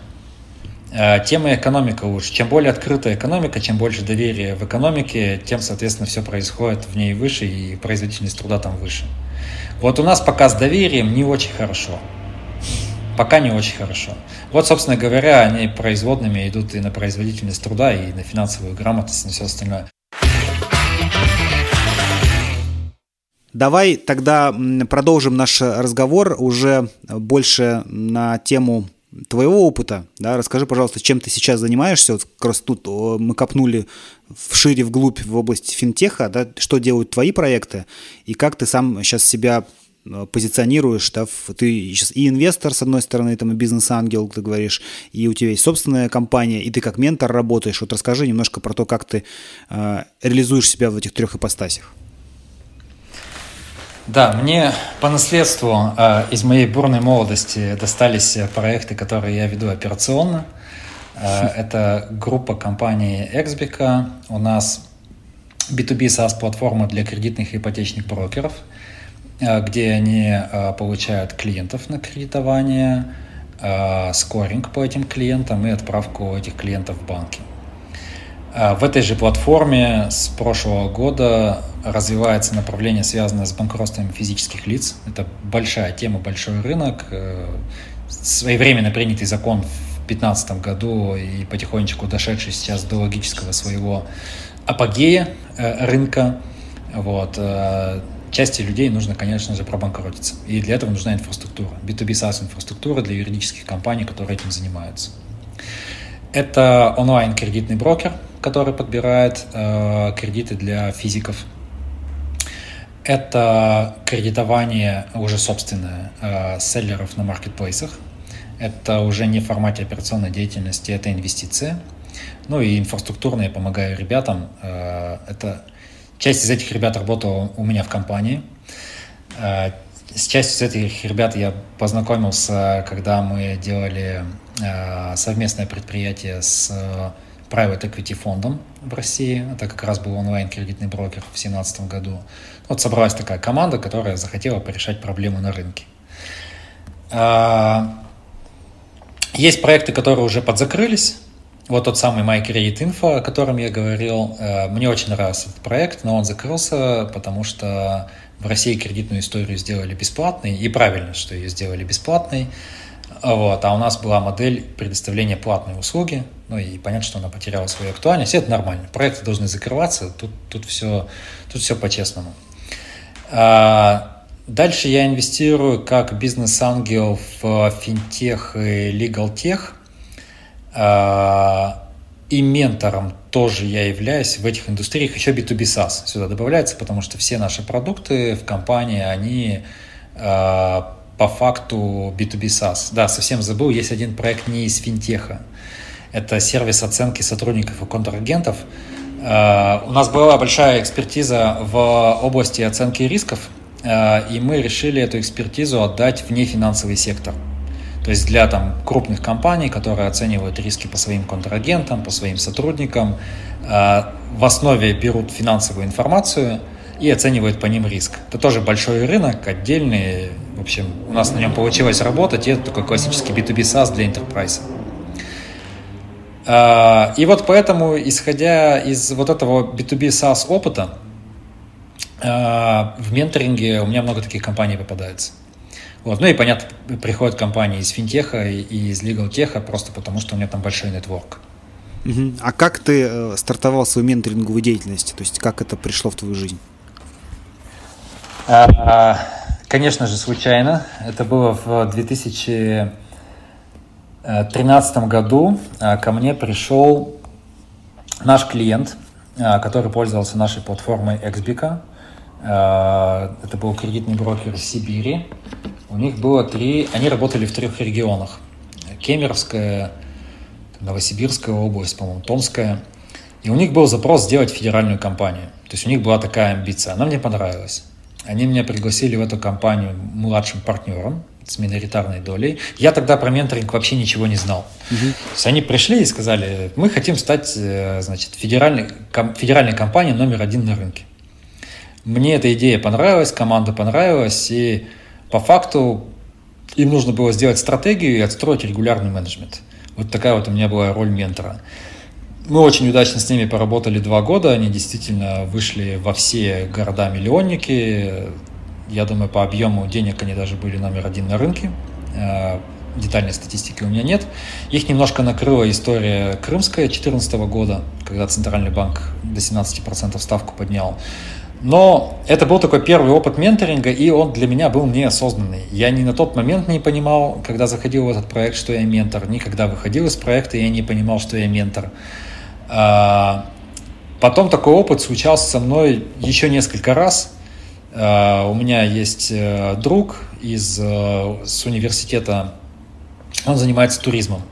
а, тем и экономика лучше. Чем более открытая экономика, чем больше доверия в экономике, тем, соответственно, все происходит в ней выше, и производительность труда там выше. Вот у нас пока с доверием не очень хорошо. Пока не очень хорошо. Вот, собственно говоря, они производными идут и на производительность труда, и на финансовую грамотность, и на все остальное. Давай тогда продолжим наш разговор уже больше на тему твоего опыта. Да? Расскажи, пожалуйста, чем ты сейчас занимаешься. Вот как раз тут мы копнули в шире, вглубь в области финтеха. Да? Что делают твои проекты и как ты сам сейчас себя позиционируешь, да, ты сейчас и инвестор, с одной стороны, там, и бизнес-ангел, ты говоришь, и у тебя есть собственная компания, и ты как ментор работаешь. Вот расскажи немножко про то, как ты э, реализуешь себя в этих трех ипостасях. Да, мне по наследству э, из моей бурной молодости достались проекты, которые я веду операционно. Э, это группа компании Exbica. У нас B2B SaaS-платформа для кредитных и ипотечных брокеров – Э, где они э, получают клиентов на кредитование, э, скоринг по этим клиентам и отправку этих клиентов в банки. В этой же платформе с прошлого года развивается направление, связанное с банкротством физических лиц. Это большая тема, большой рынок. Своевременно принятый закон в 2015 году и потихонечку дошедший сейчас до логического своего апогея рынка. Вот части людей нужно, конечно же, пробанкротиться. И для этого нужна инфраструктура. B2B SaaS инфраструктура для юридических компаний, которые этим занимаются. Это онлайн-кредитный брокер, который подбирает э, кредиты для физиков. Это кредитование уже собственное э, селлеров на маркетплейсах. Это уже не в формате операционной деятельности, это инвестиция. Ну и инфраструктурно я помогаю ребятам. Э, это Часть из этих ребят работала у меня в компании. Э, с частью из этих ребят я познакомился, когда мы делали э, совместное предприятие с э, Private Equity фондом в России. Это как раз был онлайн-кредитный брокер в 2017 году. Вот собралась такая команда, которая захотела порешать проблему на рынке. Есть проекты, которые уже подзакрылись, вот тот самый MyCreditInfo, о котором я говорил, э, мне очень нравился этот проект, но он закрылся, потому что в России кредитную историю сделали бесплатной, и правильно, что ее сделали бесплатной. Вот, а у нас была модель предоставления платной услуги, ну и понятно, что она потеряла свою актуальность, это нормально. Проекты должны закрываться, тут, тут, все, тут все по-честному. А, дальше я инвестирую как бизнес-ангел в финтех и legal тех – а, и ментором тоже я являюсь в этих индустриях. Еще B2B SaaS сюда добавляется, потому что все наши продукты в компании, они а, по факту B2B SaaS. Да, совсем забыл, есть один проект не из финтеха. Это сервис оценки сотрудников и контрагентов. А, у нас была большая экспертиза в области оценки рисков, и мы решили эту экспертизу отдать в нефинансовый сектор – то есть для там, крупных компаний, которые оценивают риски по своим контрагентам, по своим сотрудникам, э, в основе берут финансовую информацию и оценивают по ним риск. Это тоже большой рынок, отдельный. В общем, у нас на нем получилось работать, и это такой классический B2B SaaS для enterprise. Э, и вот поэтому, исходя из вот этого B2B SaaS опыта, э, в менторинге у меня много таких компаний попадается. Вот. Ну и, понятно, приходят компании из финтеха и из легалтеха просто потому, что у меня там большой нетворк. Угу. А как ты э, стартовал свою менторинговую деятельность? То есть как это пришло в твою жизнь? А, конечно же, случайно. Это было в 2013 году. А, ко мне пришел наш клиент, а, который пользовался нашей платформой Exbica. А, это был кредитный брокер из Сибири. У них было три... Они работали в трех регионах. Кемеровская, Новосибирская область, по-моему, Томская. И у них был запрос сделать федеральную компанию. То есть у них была такая амбиция. Она мне понравилась. Они меня пригласили в эту компанию младшим партнером с миноритарной долей. Я тогда про менторинг вообще ничего не знал. Угу. То есть они пришли и сказали, мы хотим стать э, значит, федеральной, ком, федеральной компанией номер один на рынке. Мне эта идея понравилась, команда понравилась, и по факту им нужно было сделать стратегию и отстроить регулярный менеджмент. Вот такая вот у меня была роль ментора. Мы очень удачно с ними поработали два года. Они действительно вышли во все города-миллионники. Я думаю, по объему денег они даже были номер один на рынке. Э, детальной статистики у меня нет. Их немножко накрыла история крымская 2014 года, когда Центральный банк до 17% ставку поднял. Но это был такой первый опыт менторинга, и он для меня был неосознанный. Я ни на тот момент не понимал, когда заходил в этот проект, что я ментор, ни когда выходил из проекта, я не понимал, что я ментор. А, потом такой опыт случался со мной еще несколько раз. А, у меня есть э, друг из э, с университета, он занимается туризмом.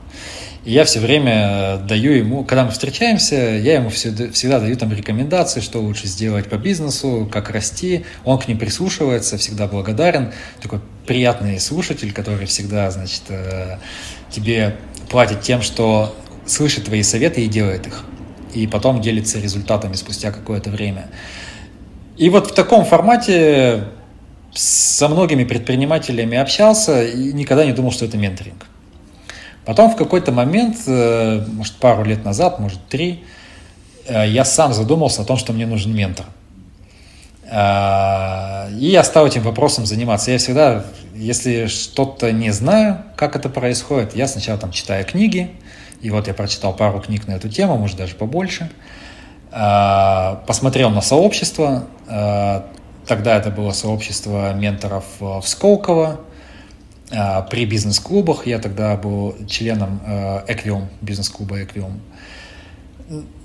Я все время даю ему, когда мы встречаемся, я ему всегда даю там рекомендации, что лучше сделать по бизнесу, как расти. Он к ним прислушивается, всегда благодарен. Такой приятный слушатель, который всегда, значит, э, тебе платит тем, что слышит твои советы и делает их. И потом делится результатами спустя какое-то время. И вот в таком формате со многими предпринимателями общался и никогда не думал, что это менторинг. Потом в какой-то момент, э, может, пару лет назад, может, три, э, я сам задумался о том, что мне нужен ментор. Э, и я стал этим вопросом заниматься. Я всегда, если что-то не знаю, как это происходит, я сначала там читаю книги, и вот я прочитал пару книг на эту тему, может, даже побольше. Посмотрел на сообщество. Тогда это было сообщество менторов в Сколково. А, при бизнес-клубах. Я тогда был членом Equium, э, бизнес-клуба Equium.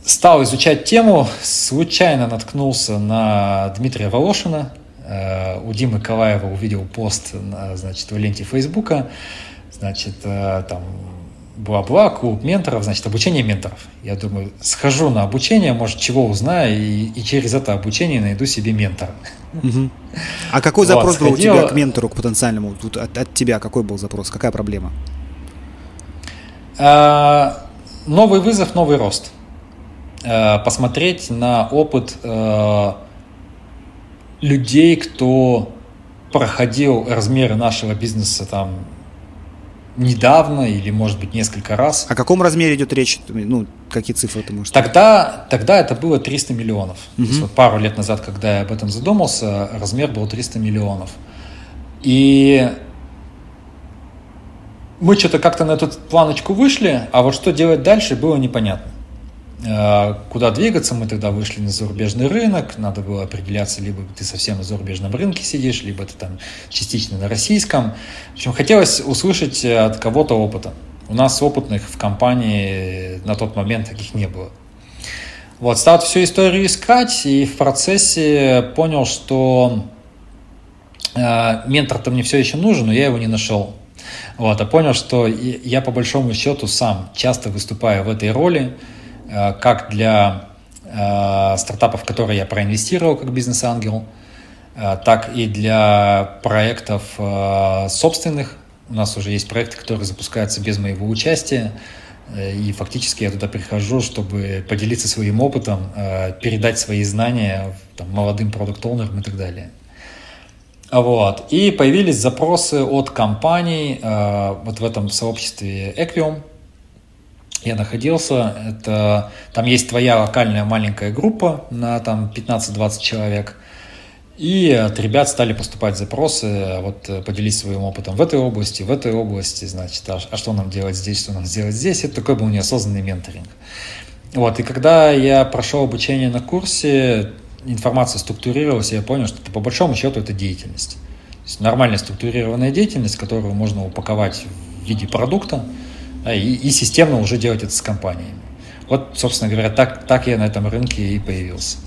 Стал изучать тему, случайно наткнулся на Дмитрия Волошина. Э, у Димы Калаева увидел пост значит, в ленте Фейсбука. Значит, там бла-бла, клуб менторов, значит, обучение менторов. Я думаю, схожу на обучение, может, чего узнаю, и, и через это обучение найду себе ментора. Угу. А какой запрос вот, был сходила... у тебя к ментору, к потенциальному? Тут от, от тебя какой был запрос? Какая проблема? А, новый вызов, новый рост. А, посмотреть на опыт а, людей, кто проходил размеры нашего бизнеса там недавно или, может быть, несколько раз. О каком размере идет речь? Ну, какие цифры ты можешь Тогда, тогда это было 300 миллионов. Угу. То есть вот пару лет назад, когда я об этом задумался, размер был 300 миллионов. И мы что-то как-то на эту планочку вышли, а вот что делать дальше, было непонятно. Э, куда двигаться, мы тогда вышли на зарубежный рынок, надо было определяться, либо ты совсем на зарубежном рынке сидишь, либо ты там частично на российском. В общем, хотелось услышать от кого-то опыта. У нас опытных в компании на тот момент таких не было. Вот, стал всю историю искать, и в процессе понял, что э, ментор-то мне все еще нужен, но я его не нашел. Вот, а понял, что я по большому счету сам часто выступаю в этой роли, Э, как для э, стартапов, в которые я проинвестировал как бизнес-ангел, э, так и для проектов собственных. У нас уже есть проекты, которые запускаются без моего участия. И фактически я туда прихожу, чтобы поделиться своим опытом, передать свои знания там, молодым продукт-оунерам и так далее. Вот. И появились запросы от компаний вот в этом сообществе Equium, я находился. Это, там есть твоя локальная маленькая группа на там 15-20 человек. И от ребят стали поступать запросы, вот поделись своим опытом в этой области, в этой области, значит, а, а что нам делать здесь, что нам сделать здесь. Это такой был неосознанный менторинг. Вот, и когда я прошел обучение на курсе, информация структурировалась, и я понял, что по большому счету это деятельность. То есть нормальная структурированная деятельность, которую можно упаковать в виде продукта и, и системно уже делать это с компаниями. Вот, собственно говоря, так, так я на этом рынке и появился.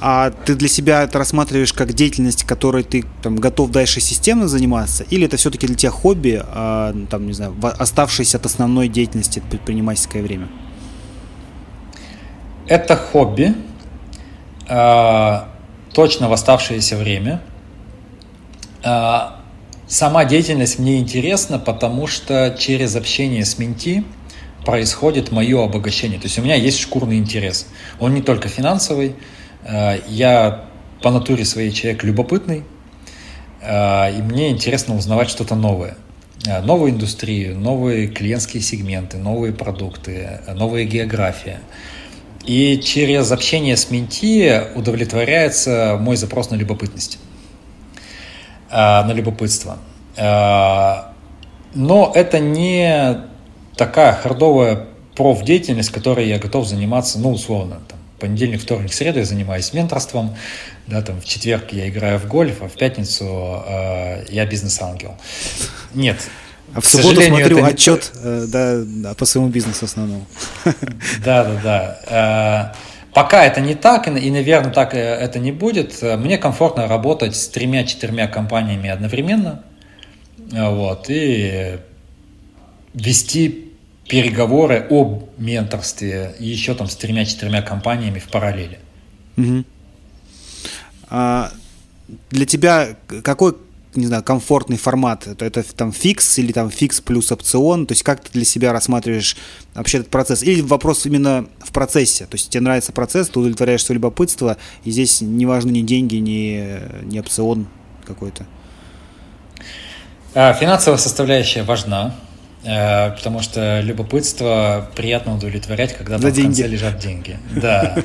А ты для себя это рассматриваешь как деятельность, которой ты там, готов дальше системно заниматься, или это все-таки для тебя хобби, а, там, не знаю, оставшееся от основной деятельности предпринимательское время? Это хобби, а, точно в оставшееся время. А, сама деятельность мне интересна, потому что через общение с менти происходит мое обогащение. То есть у меня есть шкурный интерес. Он не только финансовый. А, я по натуре своей человек любопытный, и мне интересно узнавать что-то новое. Новую индустрию, новые клиентские сегменты, новые продукты, новая география – и через общение с менти удовлетворяется мой запрос на любопытность, на любопытство. А, но это не такая хардовая профдеятельность, которой я готов заниматься, ну, условно, там, понедельник, вторник, среду я занимаюсь менторством, да, там, в четверг я играю в гольф, а в пятницу э, я бизнес-ангел. Нет, а в субботу смотрю отчет не... Э, да, по своему бизнесу основному. Да, да, да. Э, пока это не так, и, наверное, так это не будет. Мне комфортно работать с тремя-четырьмя компаниями одновременно. Вот, и вести переговоры об менторстве еще там с тремя-четырьмя компаниями в параллели. Угу. А для тебя какой не знаю, комфортный формат? Это, это там фикс или там фикс плюс опцион? То есть как ты для себя рассматриваешь вообще этот процесс? Или вопрос именно в процессе? То есть тебе нравится процесс, ты удовлетворяешь свое любопытство, и здесь не важны ни деньги, ни, ни опцион какой-то? А, финансовая составляющая важна, э, потому что любопытство приятно удовлетворять, когда там в конце лежат деньги. Да.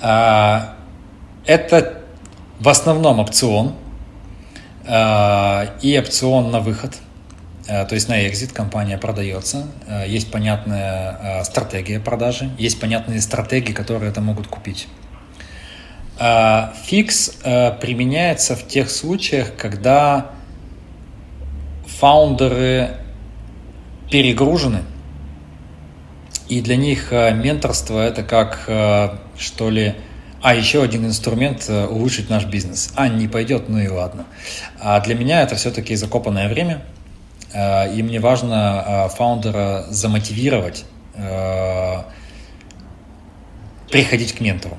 А, это в основном опцион, и опцион на выход, э, то есть на экзит компания продается, э, есть понятная стратегия продажи, есть понятные стратегии, которые это могут купить. Фикс применяется в тех случаях, когда фаундеры перегружены, и для них менторство это как, что ли, а еще один инструмент э, улучшить наш бизнес. А, не пойдет, ну и ладно. А для меня это все-таки закопанное время. Э, и мне важно э, фаундера замотивировать приходить к ментору.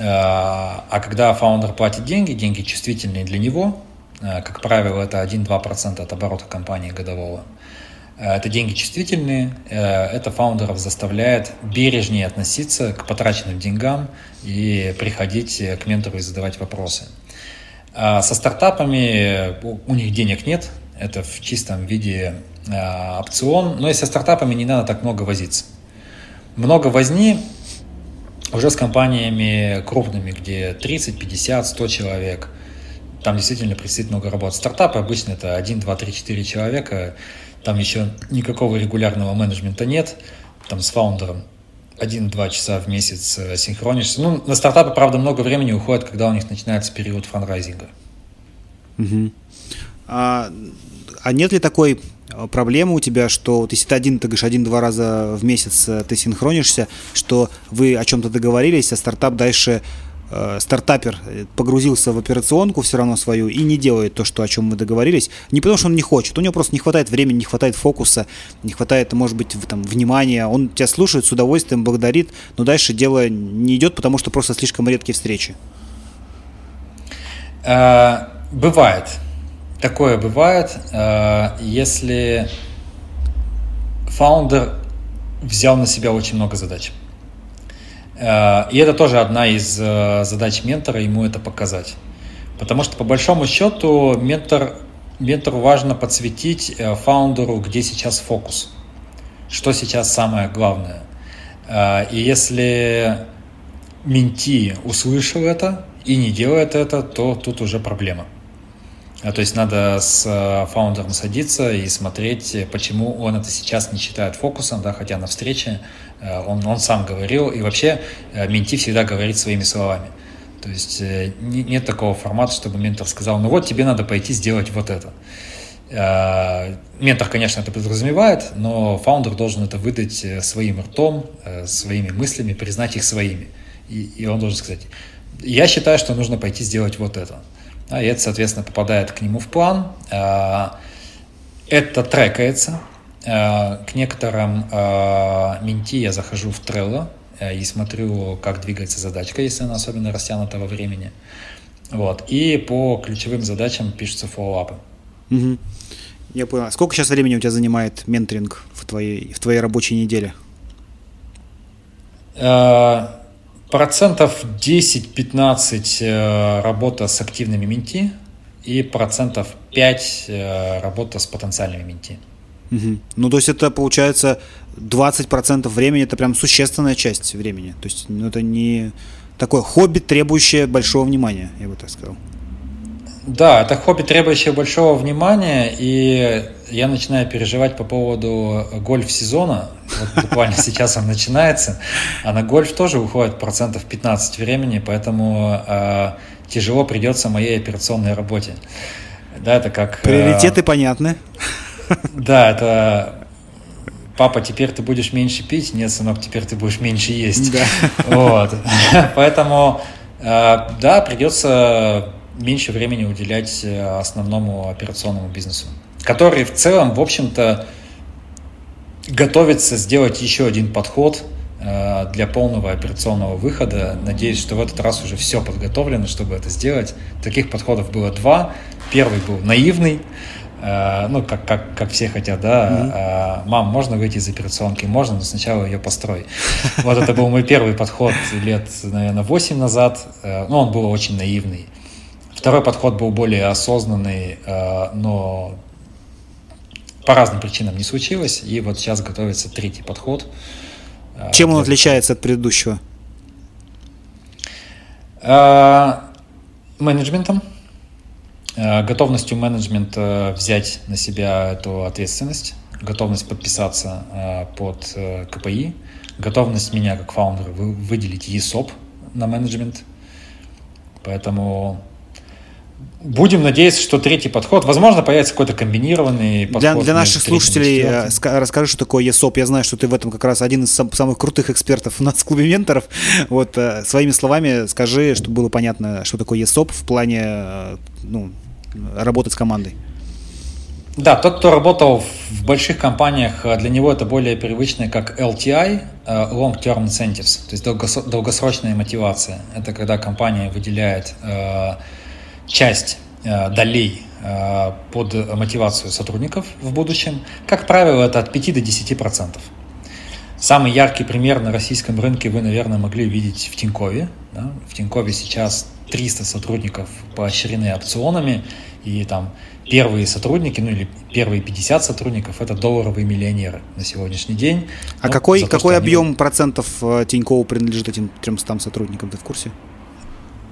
А когда фаундер платит деньги, деньги чувствительные для него, как правило, это 1-2% от оборота компании годового, это деньги чувствительные, э, это фаундеров заставляет бережнее относиться к потраченным деньгам и приходить к ментору и задавать вопросы. А со стартапами у них денег нет, это в чистом виде э, опцион, но и со стартапами не надо так много возиться. Много возни уже с компаниями крупными, где 30, 50, 100 человек. Там действительно предстоит много работы. Стартапы обычно это 1, 2, 3, 4 человека, там еще никакого регулярного менеджмента нет. Там с фаундером один-два часа в месяц э, синхронишься. Ну, на стартапы, правда, много времени уходит, когда у них начинается период фанрайзинга. Угу. А, а нет ли такой э, проблемы у тебя, что вот если ты один, ты говоришь, один-два раза в месяц э, ты синхронишься, что вы о чем-то договорились, а стартап дальше э, стартапер погрузился в операционку все равно свою и не делает то, что, о чем мы договорились, не потому что он не хочет, у него просто не хватает времени, не хватает фокуса, не хватает, может быть, там, внимания, он тебя слушает с удовольствием, благодарит, но дальше дело не идет, потому что просто слишком редкие встречи. Э, бывает. Такое бывает, э, если фаундер взял на себя очень много задач. Э, и это тоже одна из э, задач ментора, ему это показать. Потому что по большому счету ментор, ментору важно подсветить э, фаундеру, где сейчас фокус, что сейчас самое главное. И если менти услышал это и не делает это, то тут уже проблема. А, то есть надо с э, фаундером садиться и смотреть, почему он это сейчас не считает фокусом, да, хотя на встрече э, он, он сам говорил, и вообще э, менти всегда говорит своими словами. То есть нет такого формата, чтобы ментор сказал, ну вот тебе надо пойти сделать вот это. Ментор, конечно, это подразумевает, но фаундер должен это выдать своим ртом, своими мыслями, признать их своими. И, и он должен сказать, я считаю, что нужно пойти сделать вот это. А, и это, соответственно, попадает к нему в план. А, это трекается. А, к некоторым менти я захожу в Trello и смотрю, как двигается задачка, если она особенно растянута во времени. Вот. И по ключевым задачам пишутся фоллоуапы. Угу. Я понял. Сколько сейчас времени у тебя занимает менторинг в твоей, в твоей рабочей неделе? Процентов 10-15 э, работа с активными менти и процентов 5 э, работа с потенциальными менти. Угу. Ну, то есть это получается 20% времени, это прям существенная часть времени. То есть ну, это не такое хобби, требующее большого внимания, я бы так сказал. Да, это хобби, требующее большого внимания, и я начинаю переживать по поводу гольф-сезона. Вот буквально сейчас он начинается, а на гольф тоже уходит процентов 15 времени, поэтому э, тяжело придется моей операционной работе. Да, это как... Э, Приоритеты э, понятны. Да, это папа, теперь ты будешь меньше пить, нет, сынок, теперь ты будешь меньше есть. Да. Вот. Поэтому, э, да, придется меньше времени уделять э, основному операционному бизнесу, который в целом, в общем-то, готовится сделать еще один подход э, для полного операционного выхода. Надеюсь, что в этот раз уже все подготовлено, чтобы это сделать. Таких подходов было два. Первый был наивный, э, ну, как, как, как все хотят, да, mm-hmm. мам, можно выйти из операционки? Можно, но сначала ее построй. Вот это был мой первый подход лет, наверное, 8 назад, ну, он был очень наивный. Второй подход был более осознанный, э, но по разным причинам не случилось. И вот сейчас готовится третий подход. Э, Чем он отличается от предыдущего? Э, менеджментом. Готовностью менеджмента взять на себя эту ответственность, готовность подписаться под КПИ, готовность меня как фаундера выделить ЕСОП на менеджмент. Поэтому Будем надеяться, что третий подход, возможно, появится какой-то комбинированный подход. Для, для наших слушателей э, расскажи, что такое ESOP. Я знаю, что ты в этом как раз один из самых крутых экспертов у нас в клубе менторов. Вот э, своими словами скажи, чтобы было понятно, что такое ESOP в плане э, ну, работать с командой. Да, тот, кто работал в больших компаниях, для него это более привычно как LTI, Long Term Incentives, то есть долгосрочная мотивация. Это когда компания выделяет часть э, долей э, под мотивацию сотрудников в будущем. Как правило, это от 5 до 10 процентов. Самый яркий пример на российском рынке вы, наверное, могли видеть в Тинькове. Да? В Тинькове сейчас 300 сотрудников поощрены опционами, и там первые сотрудники, ну или первые 50 сотрудников, это долларовые миллионеры на сегодняшний день. А ну, какой, то, какой объем они... процентов э, Тинькова принадлежит этим 300 сотрудникам, ты в курсе?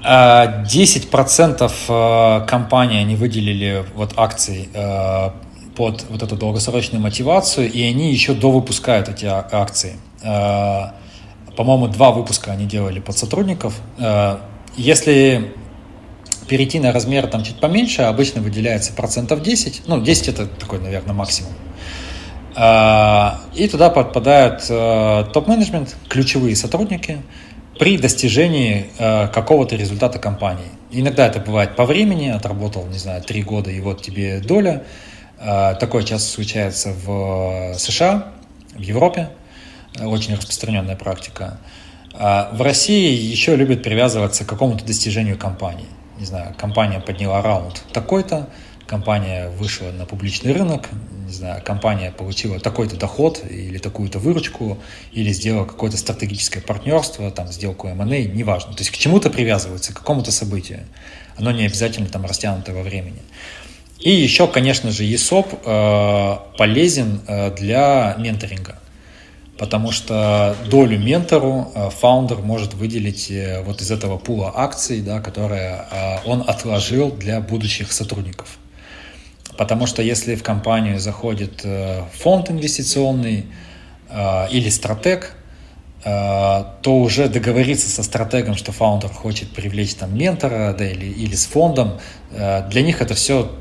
10% э, компании они выделили вот акций э, под вот эту долгосрочную мотивацию, и они еще довыпускают эти а, акции. По-моему, два выпуска они делали под сотрудников. Если перейти на размер там чуть поменьше, обычно выделяется процентов 10, ну 10 это такой, наверное, максимум. И туда подпадают топ-менеджмент, ключевые сотрудники, при достижении э, какого-то результата компании. Иногда это бывает по времени, отработал, не знаю, три года, и вот тебе доля. Э, такое часто случается в США, в Европе, э, очень распространенная практика. А в России еще любят привязываться к какому-то достижению компании. Не знаю, компания подняла раунд такой-то, компания вышла на публичный рынок, не знаю, компания получила такой-то доход или такую-то выручку, или сделала какое-то стратегическое партнерство, там, сделку M&A, неважно. То есть к чему-то привязывается, к какому-то событию. Оно не обязательно там растянуто во времени. И еще, конечно же, ESOP э, полезен э, для менторинга. Потому что долю ментору фаундер может выделить вот из этого пула акций, да, которые он отложил для будущих сотрудников. Потому что если в компанию заходит фонд инвестиционный или стратег, Э, то уже договориться со стратегом, что фаундер хочет привлечь там ментора да, или, или с фондом, э, для них это все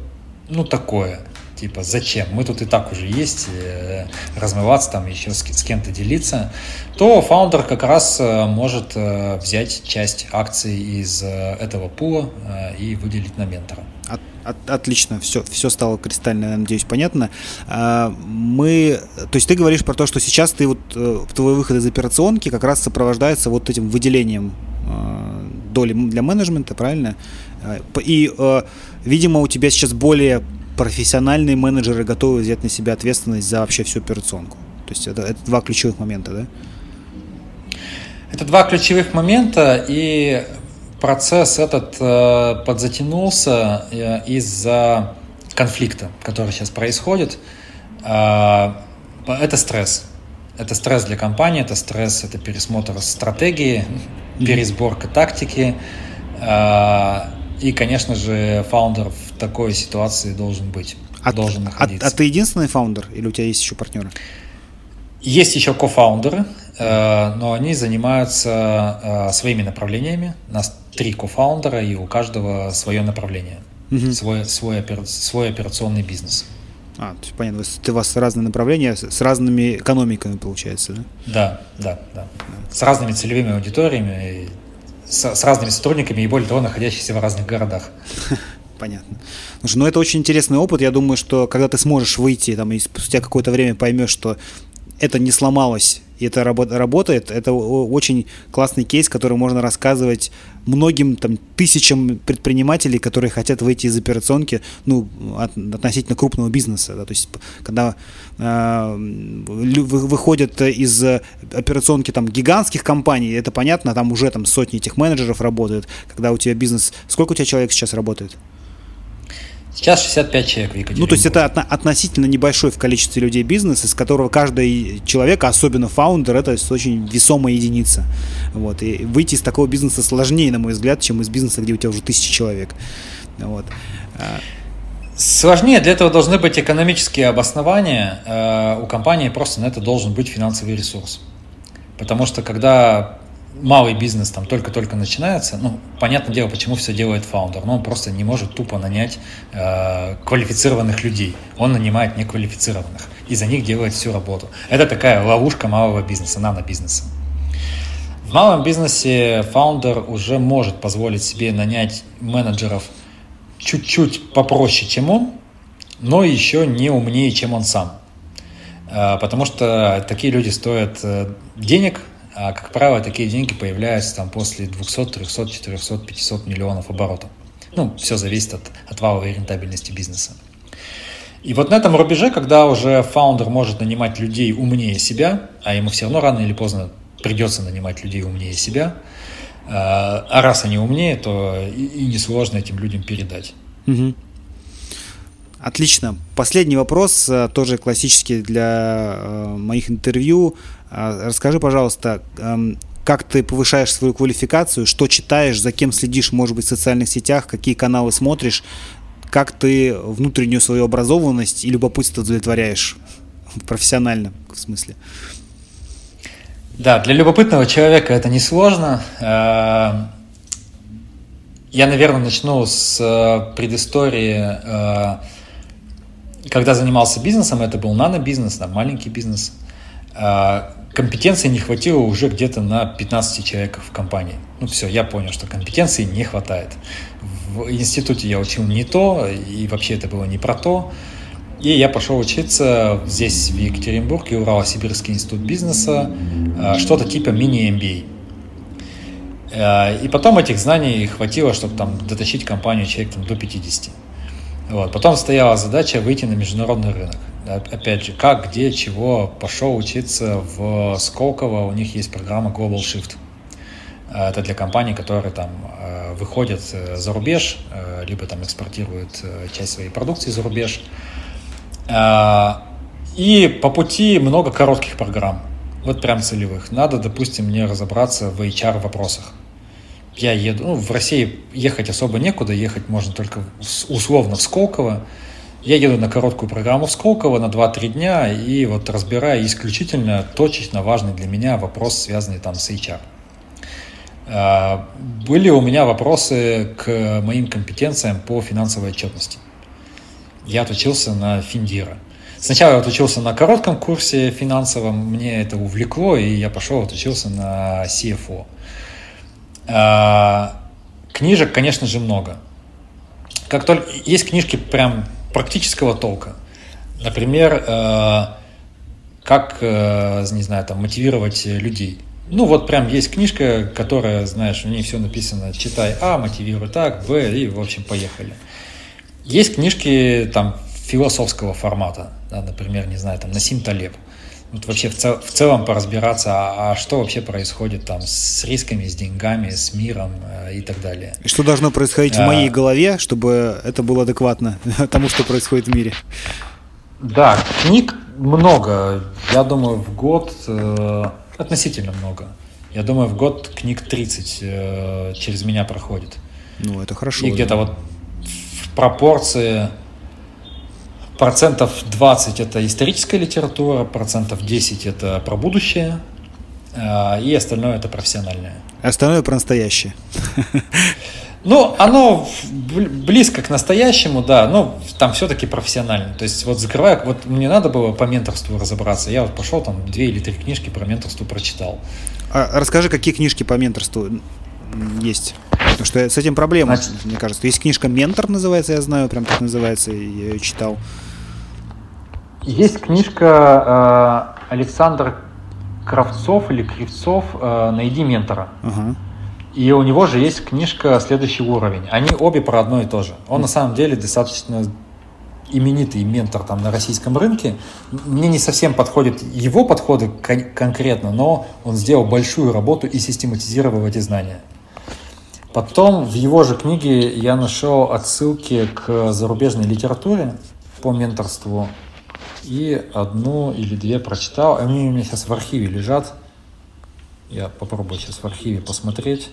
ну такое. Типа, зачем? Мы тут и так уже есть, э, размываться там, еще с, с кем-то делиться. То фаундер как раз может взять часть акций из этого пула и выделить на ментора. От, отлично, все, все стало кристально, надеюсь, понятно. А, мы, то есть ты говоришь про то, что сейчас ты вот э, твой выход из операционки как раз сопровождается вот этим выделением доли для менеджмента, правильно? И, э, видимо, у тебя сейчас более профессиональные менеджеры готовы взять на себя ответственность за вообще всю операционку. То есть это, это два ключевых момента, да? Это два ключевых момента, и процесс этот э, подзатянулся э, из-за конфликта, который сейчас происходит. Э, это стресс. Это стресс для компании, это стресс, это пересмотр стратегии, пересборка тактики. Э, и, конечно же, фаундер в такой ситуации должен быть, а, должен находиться. А, а ты единственный фаундер или у тебя есть еще партнеры? Есть еще кофаундеры, э, но они занимаются э, своими направлениями. У нас три кофаундера, и у каждого свое направление, угу. свой, свой, свой операционный бизнес. А, то есть понятно, у вас разные направления с разными экономиками, получается, да? Да, да, да. да. С разными целевыми аудиториями, с, с разными сотрудниками и, более того, находящимися в разных городах. Понятно. Слушай, ну это очень интересный опыт. Я думаю, что когда ты сможешь выйти, там, и спустя какое-то время поймешь, что это не сломалось, и это работает, это очень классный кейс, который можно рассказывать многим там, тысячам предпринимателей, которые хотят выйти из операционки ну, от, относительно крупного бизнеса. Да, то есть, когда э, выходят из операционки там, гигантских компаний, это понятно, там уже там, сотни этих менеджеров работают. Когда у тебя бизнес... Сколько у тебя человек сейчас работает? Сейчас 65 человек в Екатеринбурге. Ну, то есть это относительно небольшой в количестве людей бизнес, из которого каждый человек, особенно фаундер, это очень весомая единица. Вот. И выйти из такого бизнеса сложнее, на мой взгляд, чем из бизнеса, где у тебя уже тысячи человек. Вот. А. Сложнее, для этого должны быть экономические обоснования. А, у компании просто на это должен быть финансовый ресурс. Потому что когда малый бизнес там только-только начинается, ну, понятное дело, почему все делает фаундер, но он просто не может тупо нанять э, квалифицированных людей. Он нанимает неквалифицированных и за них делает всю работу. Это такая ловушка малого бизнеса, нано-бизнеса. В малом бизнесе фаундер уже может позволить себе нанять менеджеров чуть-чуть попроще, чем он, но еще не умнее, чем он сам. Э, потому что такие люди стоят э, денег, а, как правило, такие деньги появляются там после 200, 300, 400, 500 миллионов оборотов. Ну, все зависит от, от валовой рентабельности бизнеса. И вот на этом рубеже, когда уже фаундер может нанимать людей умнее себя, а ему все равно рано или поздно придется нанимать людей умнее себя, а, а раз они умнее, то и, несложно этим людям передать. Угу. Отлично. Последний вопрос, э, тоже классический для э, моих интервью. А, расскажи, пожалуйста, как ты повышаешь свою квалификацию, что читаешь, за кем следишь, может быть, в социальных сетях, какие каналы смотришь, как ты внутреннюю свою образованность и любопытство удовлетворяешь профессионально, в смысле? Да, для любопытного человека это несложно. Э, я, наверное, начну с э, предыстории. Э, когда занимался бизнесом, это был нано-бизнес, да, маленький бизнес компетенции не хватило уже где-то на 15 человек в компании. Ну все, я понял, что компетенции не хватает. В институте я учил не то, и вообще это было не про то. И я пошел учиться здесь, в Екатеринбурге, Урало-Сибирский институт бизнеса, э, что-то типа мини-MBA. Э, и потом этих знаний хватило, чтобы там дотащить компанию человек там, до 50. Вот. Потом стояла задача выйти на международный рынок опять же, как, где, чего, пошел учиться в Сколково, у них есть программа Global Shift. Э, это для компаний, которые там э, выходят э, за рубеж, либо там экспортируют часть своей продукции за рубеж. И по пути много коротких программ. Вот прям целевых. Надо, допустим, мне разобраться в HR вопросах. Я еду, ну, в России ехать особо некуда, ехать можно только условно в Сколково. Я еду на короткую программу в Сколково на 2-3 дня и вот разбираю исключительно точечно важный для меня вопрос, связанный там с HR. А, были у меня вопросы к моим компетенциям по финансовой отчетности. Я отучился на Финдира. Сначала я отучился на коротком курсе финансовом, мне это увлекло, и я пошел отучился на CFO. А, книжек, конечно же, много. Как только есть книжки прям практического толка. Например, э, как, э, не знаю, там, мотивировать людей. Ну, вот прям есть книжка, которая, знаешь, в ней все написано, читай А, мотивируй так, Б, и, в общем, поехали. Есть книжки там философского формата, да, например, не знаю, там, Насим Талеб. Вот вообще в, цел, в целом поразбираться, а, а что вообще происходит там с рисками, с деньгами, с миром э, и так далее. И что должно происходить а, в моей голове, чтобы это было адекватно тому, что происходит в мире? Да, книг много. Я думаю, в год э, относительно много. Я думаю, в год книг 30 э, через меня проходит. Ну, это хорошо. И да. где-то вот в пропорции процентов 20 это историческая литература, процентов 10 это про будущее, э, и остальное это профессиональное. Остальное про настоящее. Ну, оно близко к настоящему, да, но там все-таки профессионально. То есть вот закрывая, вот мне надо было по менторству разобраться, я вот пошел там две или три книжки про менторство прочитал. А расскажи, какие книжки по менторству есть? Потому что с этим проблема, Значит, мне кажется. Есть книжка «Ментор» называется, я знаю, прям так называется, я ее читал. Есть книжка э, Александр Кравцов или Кривцов э, «Найди ментора». Uh-huh. И у него же есть книжка «Следующий уровень». Они обе про одно и то же. Он на самом деле достаточно именитый ментор там на российском рынке. Мне не совсем подходят его подходы кон- конкретно, но он сделал большую работу и систематизировал эти знания. Потом в его же книге я нашел отсылки к зарубежной литературе по менторству. И одну или две прочитал. Они у меня сейчас в архиве лежат. Я попробую сейчас в архиве посмотреть.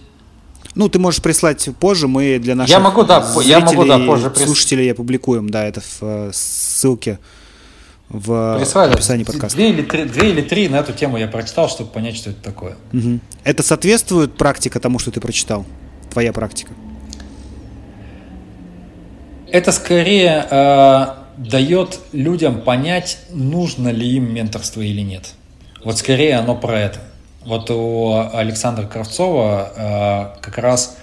Ну, ты можешь прислать позже, мы для наших я могу, да, зрителей, я могу, да, позже слушателей опубликуем, да, это в э, ссылке в Присылай, описании подкаста. Две или, три, две или три на эту тему я прочитал, чтобы понять, что это такое. Угу. Это соответствует практика тому, что ты прочитал? Твоя практика? Это скорее э, дает людям понять, нужно ли им менторство или нет. Вот скорее оно про это. Вот у Александра Кравцова э, как раз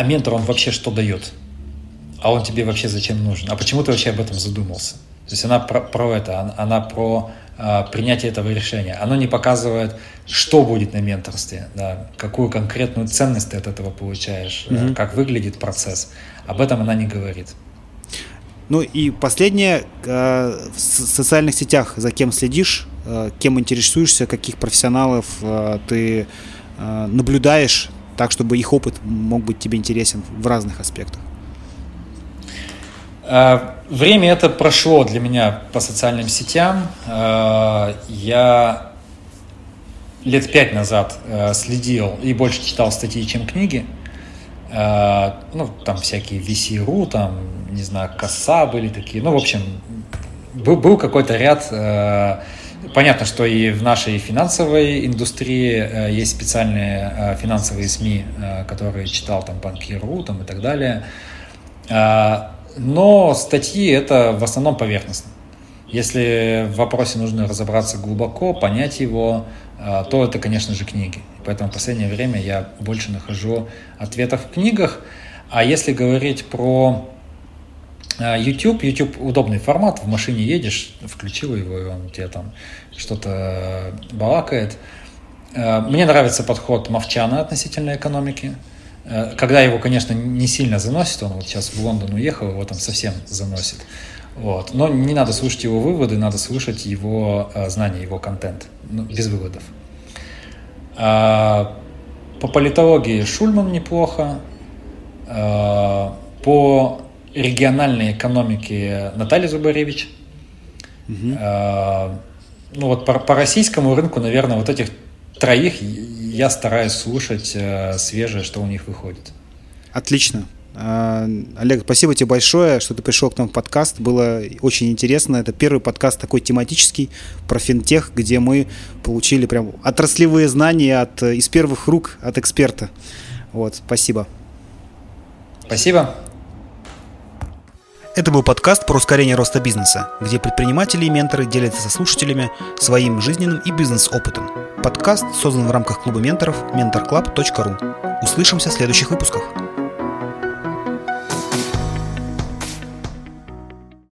а ментор он вообще что дает? А он тебе вообще зачем нужен? А почему ты вообще об этом задумался? То есть она про, про это, она про э, принятие этого решения. Оно не показывает, что будет на менторстве, да, какую конкретную ценность ты от этого получаешь, mm-hmm. как выглядит процесс. Об этом она не говорит. Ну и последнее, э, в социальных сетях за кем следишь, э, кем интересуешься, каких профессионалов э, ты наблюдаешь, так чтобы их опыт мог быть тебе интересен в разных аспектах? Время это прошло для меня по социальным сетям. Я лет пять назад следил и больше читал статьи, чем книги. Ну, там всякие VC.ru, там не знаю, коса были такие. Ну, в общем, был, был какой-то ряд. Э, понятно, что и в нашей финансовой индустрии э, есть специальные э, финансовые СМИ, э, которые читал там Банкиру там, и так далее. Э, но статьи это в основном поверхностно. Если в вопросе нужно разобраться глубоко, понять его, э, то это, конечно же, книги. Поэтому в последнее время я больше нахожу ответов в книгах. А если говорить про а, YouTube, YouTube удобный формат, в машине едешь, включил его, и он тебе там что-то балакает. А, мне нравится подход Мовчана относительно экономики. А, когда его, конечно, не сильно заносит, он вот сейчас в Лондон уехал, его там совсем заносит. Вот. Но не надо слушать его выводы, надо слушать его знания, его контент, ну, без выводов. По политологии Шульман неплохо. По региональной экономики Наталья Зубаревич. Угу. ну вот по, по российскому рынку, наверное, вот этих троих я стараюсь слушать э, свежее, что у них выходит. Отлично. А, Олег, спасибо тебе большое, что ты пришел к нам в подкаст. Было очень интересно. Это первый подкаст такой тематический про финтех, где мы получили прям отраслевые знания от, из первых рук от эксперта. Вот, спасибо. Спасибо. Это был подкаст про ускорение роста бизнеса, где предприниматели и менторы делятся со слушателями своим жизненным и бизнес-опытом. Подкаст создан в рамках клуба менторов mentorclub.ru. Услышимся в следующих выпусках.